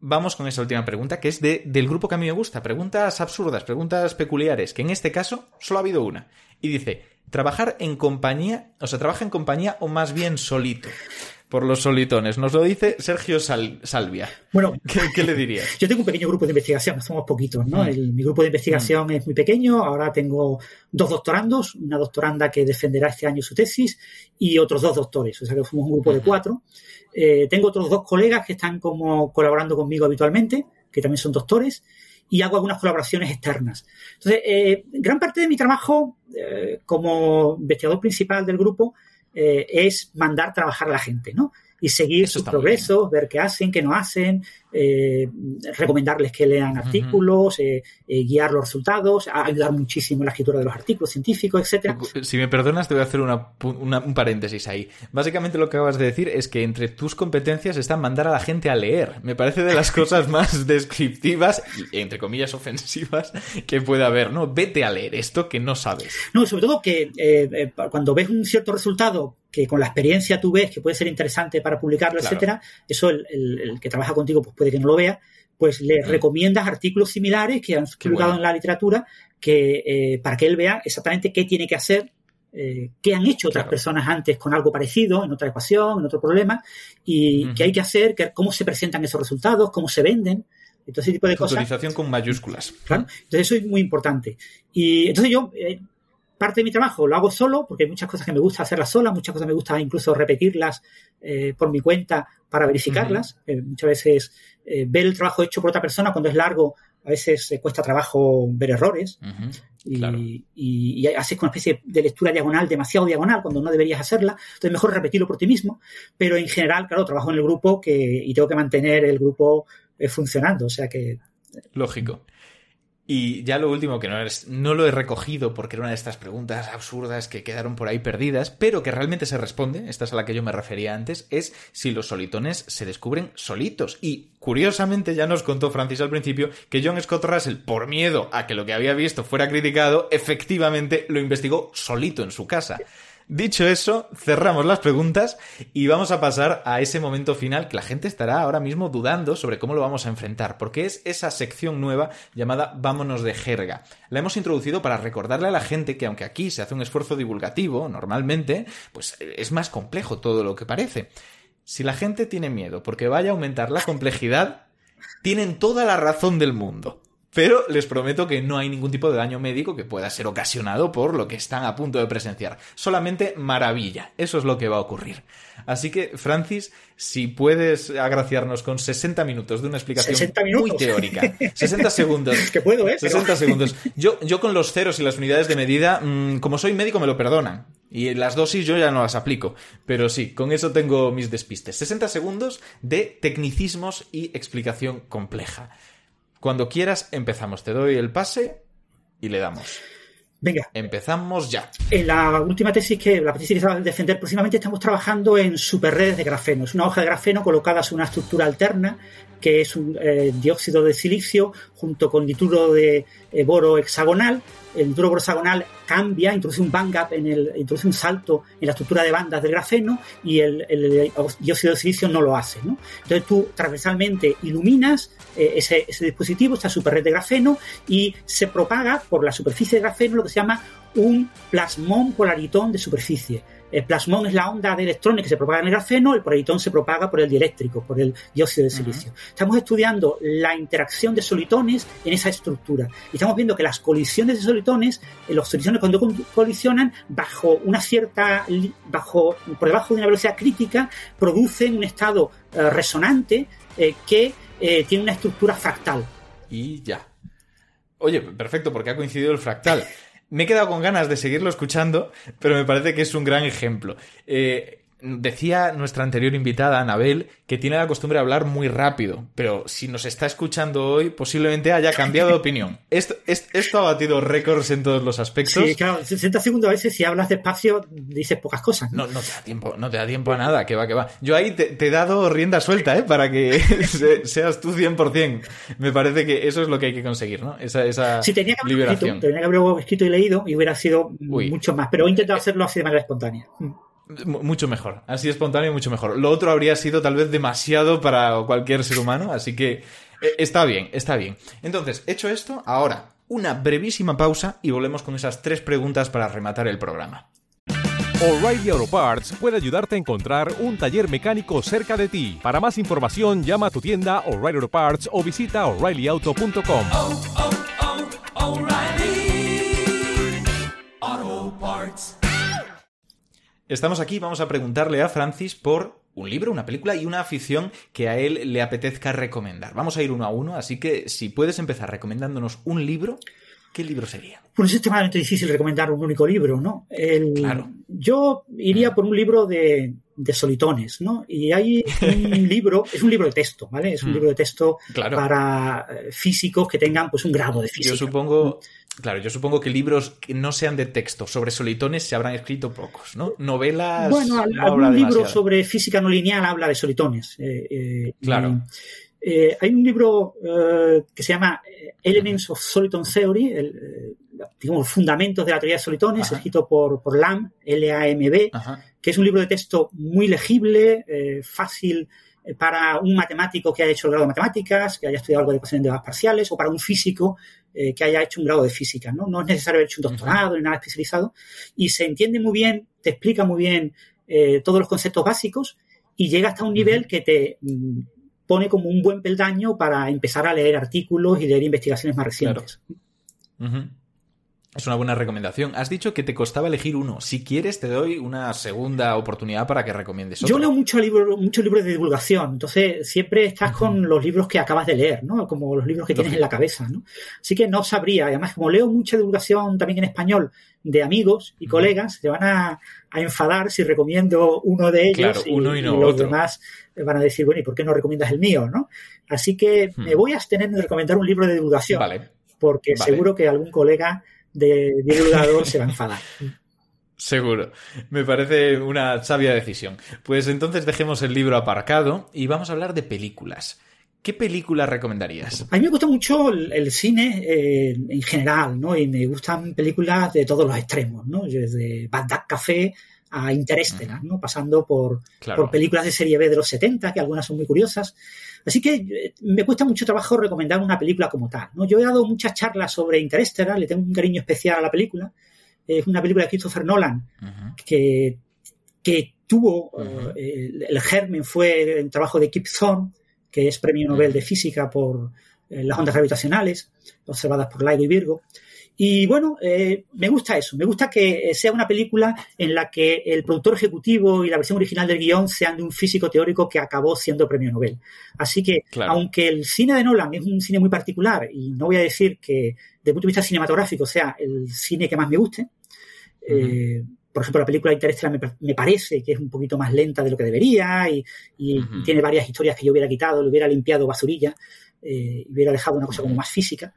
vamos con esa última pregunta, que es de, del grupo que a mí me gusta. Preguntas absurdas, preguntas peculiares, que en este caso solo ha habido una. Y dice, trabajar en compañía, o sea, trabaja en compañía o más bien solito. Por los solitones. Nos lo dice Sergio Sal- Salvia. Bueno, ¿Qué, qué le dirías? Yo tengo un pequeño grupo de investigación, somos poquitos, ¿no? Mm. El- mi grupo de investigación es muy pequeño, ahora tengo dos doctorandos, una doctoranda que defenderá este año su tesis y otros dos doctores, o sea que somos un grupo de cuatro. Eh, tengo otros dos colegas que están como colaborando conmigo habitualmente, que también son doctores, y hago algunas colaboraciones externas. Entonces, eh, gran parte de mi trabajo eh, como investigador principal del grupo eh, es mandar trabajar a la gente, ¿no? Y seguir sus progresos, ver qué hacen, qué no hacen, eh, recomendarles que lean artículos, eh, eh, guiar los resultados, ayudar muchísimo en la escritura de los artículos científicos, etcétera. Si me perdonas, te voy a hacer una pu- una- un paréntesis ahí. Básicamente lo que acabas de decir es que entre tus competencias está mandar a la gente a leer. Me parece de las cosas más descriptivas y, entre comillas, ofensivas que puede haber, ¿no? Vete a leer esto que no sabes. No, sobre todo que eh, cuando ves un cierto resultado que con la experiencia tú ves que puede ser interesante para publicarlo, Claro. etcétera, eso el, el- el que trabaja contigo pues puede que no lo vea, pues le recomiendas artículos similares que han publicado bueno. en la literatura que eh, para que él vea exactamente qué tiene que hacer, eh, qué han hecho otras Claro. personas antes con algo parecido, en otra ecuación, en otro problema, y qué hay que hacer, que- cómo se presentan esos resultados, cómo se venden, todo ese tipo de cosas. Autorización con mayúsculas. Claro. Entonces eso es muy importante. Y entonces yo, eh, parte de mi trabajo lo hago solo, porque hay muchas cosas que me gusta hacerlas sola, muchas cosas me gusta incluso repetirlas eh, por mi cuenta para verificarlas. Eh, muchas veces eh, ver el trabajo hecho por otra persona cuando es largo, a veces eh, cuesta trabajo ver errores. Y, Claro. y- y haces una especie de lectura diagonal, demasiado diagonal, cuando no deberías hacerla. Entonces, mejor repetirlo por ti mismo. Pero en general, claro, trabajo en el grupo que, y tengo que mantener el grupo eh, funcionando. O sea que Lógico. Y ya lo último, que no, es, no lo he recogido porque era una de estas preguntas absurdas que quedaron por ahí perdidas, pero que realmente se responde, esta es a la que yo me refería antes, es si los solitones se descubren solitos. Y curiosamente ya nos contó Francis al principio que John Scott Russell, por miedo a que lo que había visto fuera criticado, efectivamente lo investigó solito en su casa. Dicho eso, cerramos las preguntas y vamos a pasar a ese momento final que la gente estará ahora mismo dudando sobre cómo lo vamos a enfrentar, porque es esa sección nueva llamada Vámonos de jerga. La hemos introducido para recordarle a la gente que aunque aquí se hace un esfuerzo divulgativo, normalmente, pues es más complejo todo lo que parece. Si la gente tiene miedo porque vaya a aumentar la complejidad, tienen toda la razón del mundo. Pero les prometo que no hay ningún tipo de daño médico que pueda ser ocasionado por lo que están a punto de presenciar. Solamente maravilla. Eso es lo que va a ocurrir. Así que, Francis, si puedes agraciarnos con 60 minutos de una explicación 60 minutos. muy teórica. 60 segundos. que puedo, ¿eh? Pero- 60 segundos. Yo, yo con los ceros y las unidades de medida, mm, como soy médico, me lo perdonan. Y las dosis yo ya no las aplico. Pero sí, con eso tengo mis despistes. 60 segundos de tecnicismos y explicación compleja. Cuando quieras, empezamos. Te doy el pase y le damos. Venga, Empezamos ya. En la última tesis que la tesis que se va a defender próximamente estamos trabajando en superredes de grafeno. Es una hoja de grafeno colocada sobre una estructura alterna que es un eh, dióxido de silicio junto con nitruro de eh, boro hexagonal. El nitruro boro hexagonal cambia, introduce un band gap en el, introduce un salto en la estructura de bandas del grafeno y el, el dióxido de silicio no lo hace. ¿no? Entonces tú transversalmente iluminas eh, ese, ese dispositivo, esta superred de grafeno, y se propaga por la superficie de grafeno lo que se llama un plasmón polaritón de superficie. El plasmón es la onda de electrones que se propaga en el grafeno, el polaritón se propaga por el dieléctrico, por el dióxido de silicio. Estamos estudiando la interacción de solitones en esa estructura. Y estamos viendo que las colisiones de solitones, eh, los solitones cuando col- colisionan bajo una cierta, bajo, por debajo de una velocidad crítica, producen un estado eh, resonante eh, que eh, tiene una estructura fractal. Y ya. Oye, perfecto, porque ha coincidido el fractal. Me he quedado con ganas de seguirlo escuchando, pero me parece que es un gran ejemplo. Eh, decía nuestra anterior invitada, Anabel, que tiene la costumbre de hablar muy rápido, pero si nos está escuchando hoy, posiblemente haya cambiado de opinión. Esto, es- esto ha batido récords en todos los aspectos. Sí, claro, 60 segundos a veces si hablas despacio dices pocas cosas. ¿no? No, no te da tiempo, no te da tiempo a nada, que va, que va. Yo ahí te, te he dado rienda suelta, ¿eh? Para que se- seas tú 100%. Me parece que eso es lo que hay que conseguir, ¿no? Esa, esa Si tenía que haberlo escrito, liberación. tenía que haberlo escrito y leído y hubiera sido Uy. mucho más, pero he intentado hacerlo así de manera espontánea. Mucho mejor. Así espontáneo, mucho mejor. Lo otro habría sido tal vez demasiado para cualquier ser humano, así que eh, está bien, está bien. Entonces, hecho esto, ahora una brevísima pausa y volvemos con esas tres preguntas para rematar el programa. O'Reilly Auto Parts puede ayudarte a encontrar un taller mecánico cerca de ti. Para más información, llama a tu tienda O'Reilly Auto Parts o visita oreillyauto.com. Estamos aquí, vamos a preguntarle a Francis por un libro, una película y una afición que a él le apetezca recomendar. Vamos a ir uno a uno, así que si puedes empezar recomendándonos un libro, ¿qué libro sería? Bueno, es extremadamente difícil recomendar un único libro, ¿no? El, claro. Yo iría por un libro de, de solitones, ¿no? Y hay un libro, es un libro de texto, ¿vale? Es un libro de texto claro. para eh, físicos que tengan pues un grado de física. Yo supongo, claro, yo supongo que libros que no sean de texto sobre solitones se habrán escrito pocos, ¿no? Novelas. Bueno, no algún libro sobre física no lineal habla de solitones. Eh, eh, claro. Eh, hay un libro que se llama Elements of Soliton Theory, el, digamos, fundamentos de la teoría de solitones, Ajá. escrito por, por Lamb, L-A-M-B, que es un libro de texto muy legible, eh, fácil para un matemático que haya hecho el grado de matemáticas, que haya estudiado algo de ecuaciones de ondas parciales, o para un físico eh, que haya hecho un grado de física. ¿no? no es necesario haber hecho un doctorado ni nada especializado, y se entiende muy bien, te explica muy bien eh, todos los conceptos básicos, y llega hasta un nivel que te mm, pone como un buen peldaño para empezar a leer artículos y leer investigaciones más recientes. Es una buena recomendación. Has dicho que te costaba elegir uno. Si quieres, te doy una segunda oportunidad para que recomiendes otro. Yo leo mucho libro, muchos libros de divulgación, entonces siempre estás con los libros que acabas de leer, ¿no? Como los libros que tienes en la cabeza, ¿no? Así que no sabría. Además, como leo mucha divulgación también en español de amigos y colegas, se van a, a enfadar si recomiendo uno de ellos Claro, uno y no los otro. demás van a decir, bueno, ¿y por qué no recomiendas el mío, no? Así que me voy a abstener de recomendar un libro de divulgación, Vale. porque Vale. seguro que algún colega de divulgador se va a enfadar. Seguro. Me parece una sabia decisión. Pues entonces dejemos el libro aparcado y vamos a hablar de películas. ¿Qué película recomendarías? A mí me gusta mucho el, el cine eh, en general, ¿no? Y me gustan películas de todos los extremos, ¿no? Desde Bagdad Café a Interestelar, ¿no? Pasando por, Claro. por películas de serie B de los 70, que algunas son muy curiosas. Así que eh, me cuesta mucho trabajo recomendar una película como tal, ¿no? Yo he dado muchas charlas sobre Interestelar, le tengo un cariño especial a la película. Es una película de Christopher Nolan que, que tuvo, eh, el, el germen fue el trabajo de Kip Thorne, que es premio Nobel de Física por eh, las ondas gravitacionales, observadas por LIGO y Virgo. Y bueno, eh, me gusta eso, me gusta que eh, sea una película en la que el productor ejecutivo y la versión original del guion sean de un físico teórico que acabó siendo premio Nobel. Así que, Claro. aunque el cine de Nolan es un cine muy particular, y no voy a decir que desde el punto de vista cinematográfico sea el cine que más me guste, eh, por ejemplo, la película Interestelar me, me parece que es un poquito más lenta de lo que debería y, tiene varias historias que yo hubiera quitado, le hubiera limpiado basurilla eh, hubiera dejado una cosa como más física.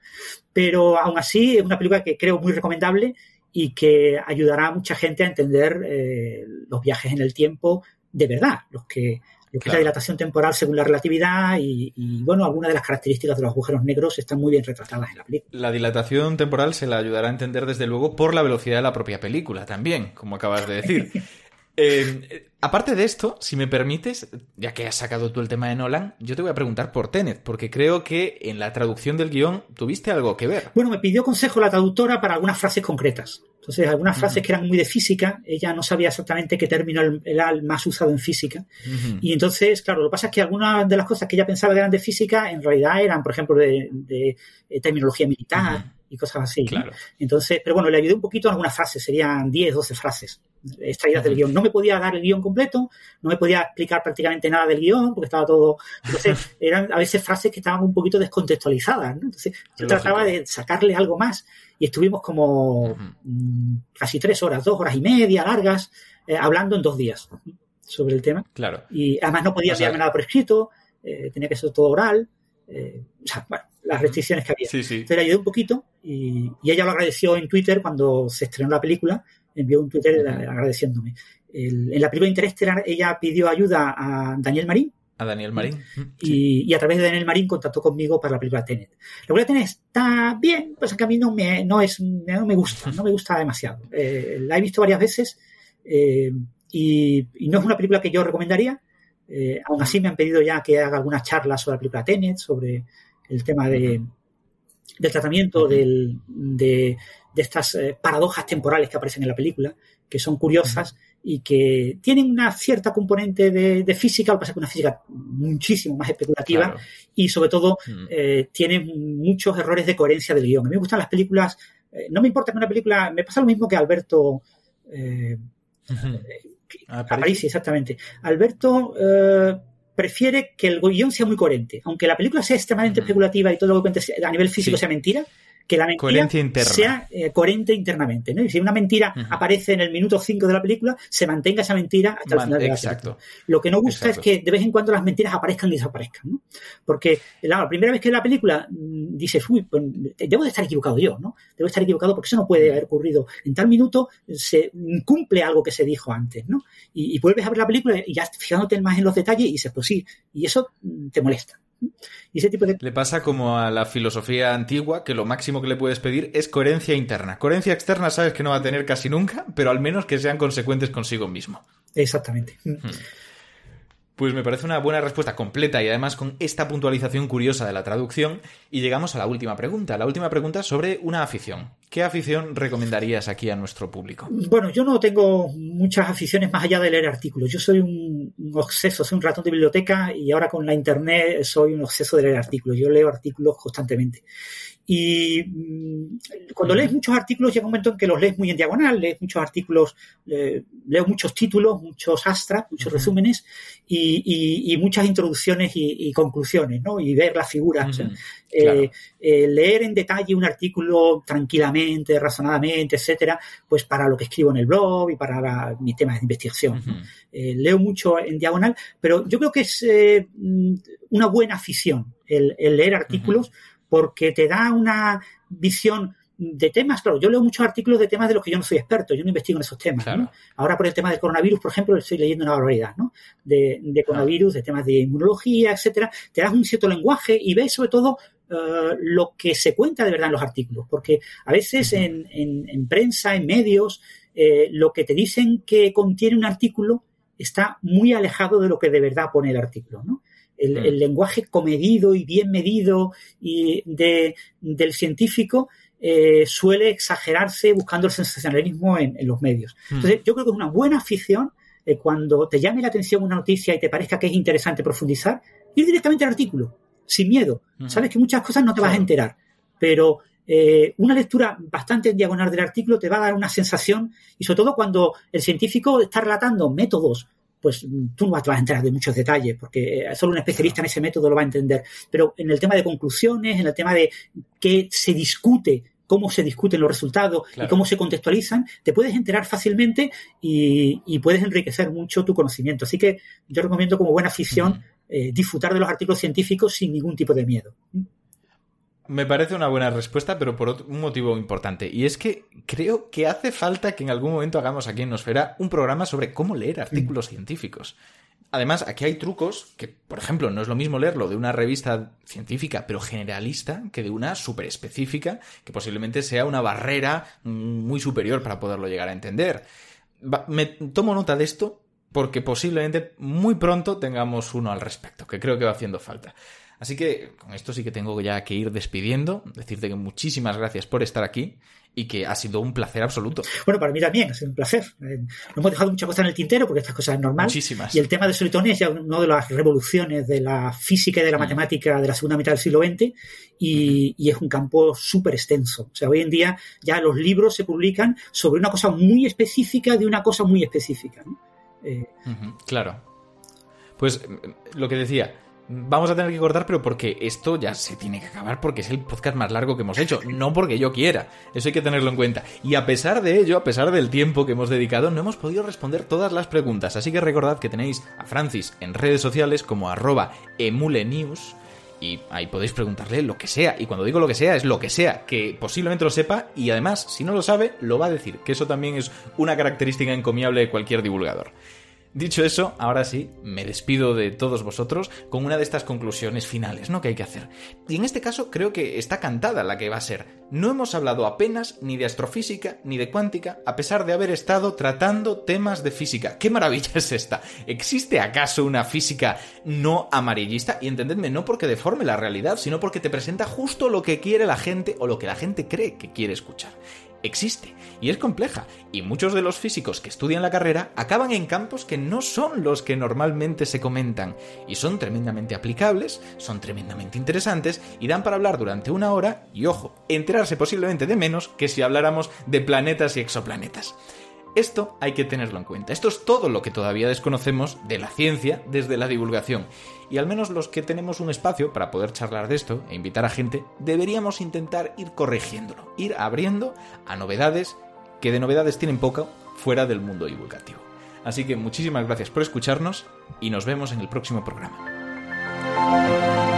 Pero aún así es una película que creo muy recomendable y que ayudará a mucha gente a entender eh, los viajes en el tiempo de verdad, los que lo que es la Claro. dilatación temporal según la relatividad y, y, bueno, algunas de las características de los agujeros negros están muy bien retratadas en la película. La dilatación temporal se la ayudará a entender desde luego por la velocidad de la propia película también, como acabas de decir. Eh, aparte de esto, si me permites, ya que has sacado tú el tema de Nolan, yo te voy a preguntar por Tenet, porque creo que en la traducción del guion tuviste algo que ver. Bueno, me pidió consejo la traductora para algunas frases concretas. Entonces, algunas frases que eran muy de física, ella no sabía exactamente qué término era el más usado en física. Y entonces, claro, lo que pasa es que algunas de las cosas que ella pensaba que eran de física, en realidad eran, por ejemplo, de, de, eh, terminología militar y cosas así. ¿no? Claro. Entonces, pero bueno, le ayudé un poquito en algunas frases, serían 10, 12 frases extraídas del guion. No me podía dar el guion completo, no me podía explicar prácticamente nada del guion, porque estaba todo. Entonces, eran a veces frases que estaban un poquito descontextualizadas. ¿no? Entonces, yo Lógico. trataba de sacarle algo más y estuvimos como mm, casi tres horas, dos horas y media largas, eh, hablando en dos días sobre el tema. Claro. Y además no podía O sea- enviarme nada por escrito, eh, tenía que ser todo oral. eh, o sea, bueno, las restricciones que había. Sí, sí. Entonces le ayudé un poquito y, y ella lo agradeció en Twitter cuando se estrenó la película, envió un Twitter agradeciéndome. El- en la película Interestelar ella pidió ayuda a Daniel Marín A Daniel Marín. y, y a través de Daniel Marín contactó conmigo para la película Tenet. La película Tenet está bien, pues que a mí no me, no es, no me gusta, no me gusta demasiado. Eh, la he visto varias veces eh, y, no es una película que yo recomendaría. Eh, aún así me han pedido ya que haga algunas charlas sobre la película Tenet, sobre el tema de, del tratamiento de, de, estas eh, paradojas temporales que aparecen en la película, que son curiosas y que tienen una cierta componente de, física, lo que pasa es que una física muchísimo más especulativa y sobre todo eh, tienen muchos errores de coherencia del guion. A mí me gustan las películas, eh, no me importa que una película, me pasa lo mismo que Alberto. A París, exactamente. Alberto prefiere que el guion sea muy coherente. Aunque la película sea extremadamente especulativa y todo lo que cuente a nivel físico sea mentira, que la mentira sea eh, coherente internamente. ¿no? Y si una mentira aparece en el minuto 5 de la película, se mantenga esa mentira hasta el final de la película. Lo que no gusta es que de vez en cuando las mentiras aparezcan y desaparezcan. ¿no? Porque la, primera vez que la película mm, dices, uy, pues, debo de estar equivocado yo, ¿no? Debo de estar equivocado porque eso no puede haber ocurrido. En tal minuto se cumple algo que se dijo antes, ¿no? Y, vuelves a ver la película y ya fijándote más en los detalles y dices, pues sí, y eso mm, te molesta. Y ese tipo de... Le pasa como a la filosofía antigua, que lo máximo que le puedes pedir es coherencia interna. Coherencia externa sabes que no va a tener casi nunca, pero al menos que sean consecuentes consigo mismo. Exactamente. Hmm. Pues me parece una buena respuesta completa y además con esta puntualización curiosa de la traducción. Y llegamos a la última pregunta. La última pregunta sobre una afición. ¿Qué afición recomendarías aquí a nuestro público? Bueno, yo no tengo muchas aficiones más allá de leer artículos. Yo soy un, obseso, soy un ratón de biblioteca y ahora con la internet soy un obseso de leer artículos. Yo leo artículos constantemente. Y mm, cuando lees muchos artículos llega un momento en que los lees muy en diagonal, lees muchos artículos, eh, leo muchos títulos, muchos astras, muchos resúmenes y, muchas introducciones y, conclusiones, ¿no? Y ver las figuras. Eh, eh, leer en detalle un artículo tranquilamente, razonadamente, etcétera, pues para lo que escribo en el blog y para mi tema de investigación. leo mucho en diagonal, pero yo creo que es mm, una buena afición el, leer artículos porque te da una visión de temas, claro, yo leo muchos artículos de temas de los que yo no soy experto, yo no investigo en esos temas. Ahora por el tema del coronavirus, por ejemplo, estoy leyendo una barbaridad, ¿no? De, coronavirus, de temas de inmunología, etcétera. Te das un cierto lenguaje y ves sobre todo eh, lo que se cuenta de verdad en los artículos, porque a veces en, prensa, en medios, eh, lo que te dicen que contiene un artículo está muy alejado de lo que de verdad pone el artículo, ¿no? Mm. El, lenguaje comedido y bien medido y de, del científico eh, suele exagerarse buscando el sensacionalismo en, los medios. Mm. Entonces, yo creo que es una buena afición eh, cuando te llame la atención una noticia y te parezca que es interesante profundizar, ir directamente al artículo, sin miedo. Mm. Sabes que muchas cosas no te vas a enterar, pero eh, una lectura bastante en diagonal del artículo te va a dar una sensación, y sobre todo cuando el científico está relatando métodos pues tú no vas a enterar de muchos detalles, porque eh, solo un especialista en ese método lo va a entender. Pero en el tema de conclusiones, en el tema de qué se discute cómo se discuten los resultados y cómo se contextualizan, te puedes enterar fácilmente y, puedes enriquecer mucho tu conocimiento. Así que yo recomiendo como buena afición eh, disfrutar de los artículos científicos sin ningún tipo de miedo. Me parece una buena respuesta, pero por un motivo importante. Y es que creo que hace falta que en algún momento hagamos aquí en Nosfera un programa sobre cómo leer artículos científicos. Además, aquí hay trucos que, por ejemplo, no es lo mismo leerlo de una revista científica, pero generalista, que de una súper específica, que posiblemente sea una barrera muy superior para poderlo llegar a entender. me tomo nota de esto porque posiblemente muy pronto tengamos uno al respecto, que creo que va haciendo falta. Así que con esto sí que tengo ya que ir despidiendo, decirte que muchísimas gracias por estar aquí y que ha sido un placer absoluto. Bueno, para mí también ha sido un placer. Eh, no hemos dejado muchas cosas en el tintero porque estas cosas es normal. Muchísimas. Y el tema de Solitone es ya una de las revoluciones de la física y de la mm. matemática de la segunda mitad del siglo XX y, y es un campo súper extenso. O sea, hoy en día ya los libros se publican sobre una cosa muy específica de una cosa muy específica. ¿no? Eh, claro. Pues lo que decía, Vamos a tener que cortar, pero porque esto ya se tiene que acabar porque es el podcast más largo que hemos hecho, no porque yo quiera. Eso hay que tenerlo en cuenta. Y a pesar de ello, a pesar del tiempo que hemos dedicado, no hemos podido responder todas las preguntas. Así que recordad que tenéis a Francis en redes sociales como arroba emulenews y ahí podéis preguntarle lo que sea. Y cuando digo lo que sea, es lo que sea, que posiblemente lo sepa y además, si no lo sabe, lo va a decir, que eso también es una característica encomiable de cualquier divulgador. Dicho eso, ahora sí, me despido de todos vosotros con una de estas conclusiones finales, ¿no? Que hay que hacer. Y en este caso creo que está cantada la que va a ser. No hemos hablado apenas ni de astrofísica ni de cuántica, a pesar de haber estado tratando temas de física. ¿Qué maravilla es esta? ¿Existe acaso una física no amarillista? Y entendedme, no porque deforme la realidad, sino porque te presenta justo lo que quiere la gente o lo que la gente cree que quiere escuchar existe y es compleja, y muchos de los físicos que estudian la carrera acaban en campos que no son los que normalmente se comentan, y son tremendamente aplicables, son tremendamente interesantes, y dan para hablar durante una hora, y ojo, enterarse posiblemente de menos que si habláramos de planetas y exoplanetas. Esto hay que tenerlo en cuenta. Esto es todo lo que todavía desconocemos de la ciencia desde la divulgación. Y al menos los que tenemos un espacio para poder charlar de esto e invitar a gente, deberíamos intentar ir corrigiéndolo, ir abriendo a novedades que de novedades tienen poco fuera del mundo divulgativo. Así que muchísimas gracias por escucharnos y nos vemos en el próximo programa.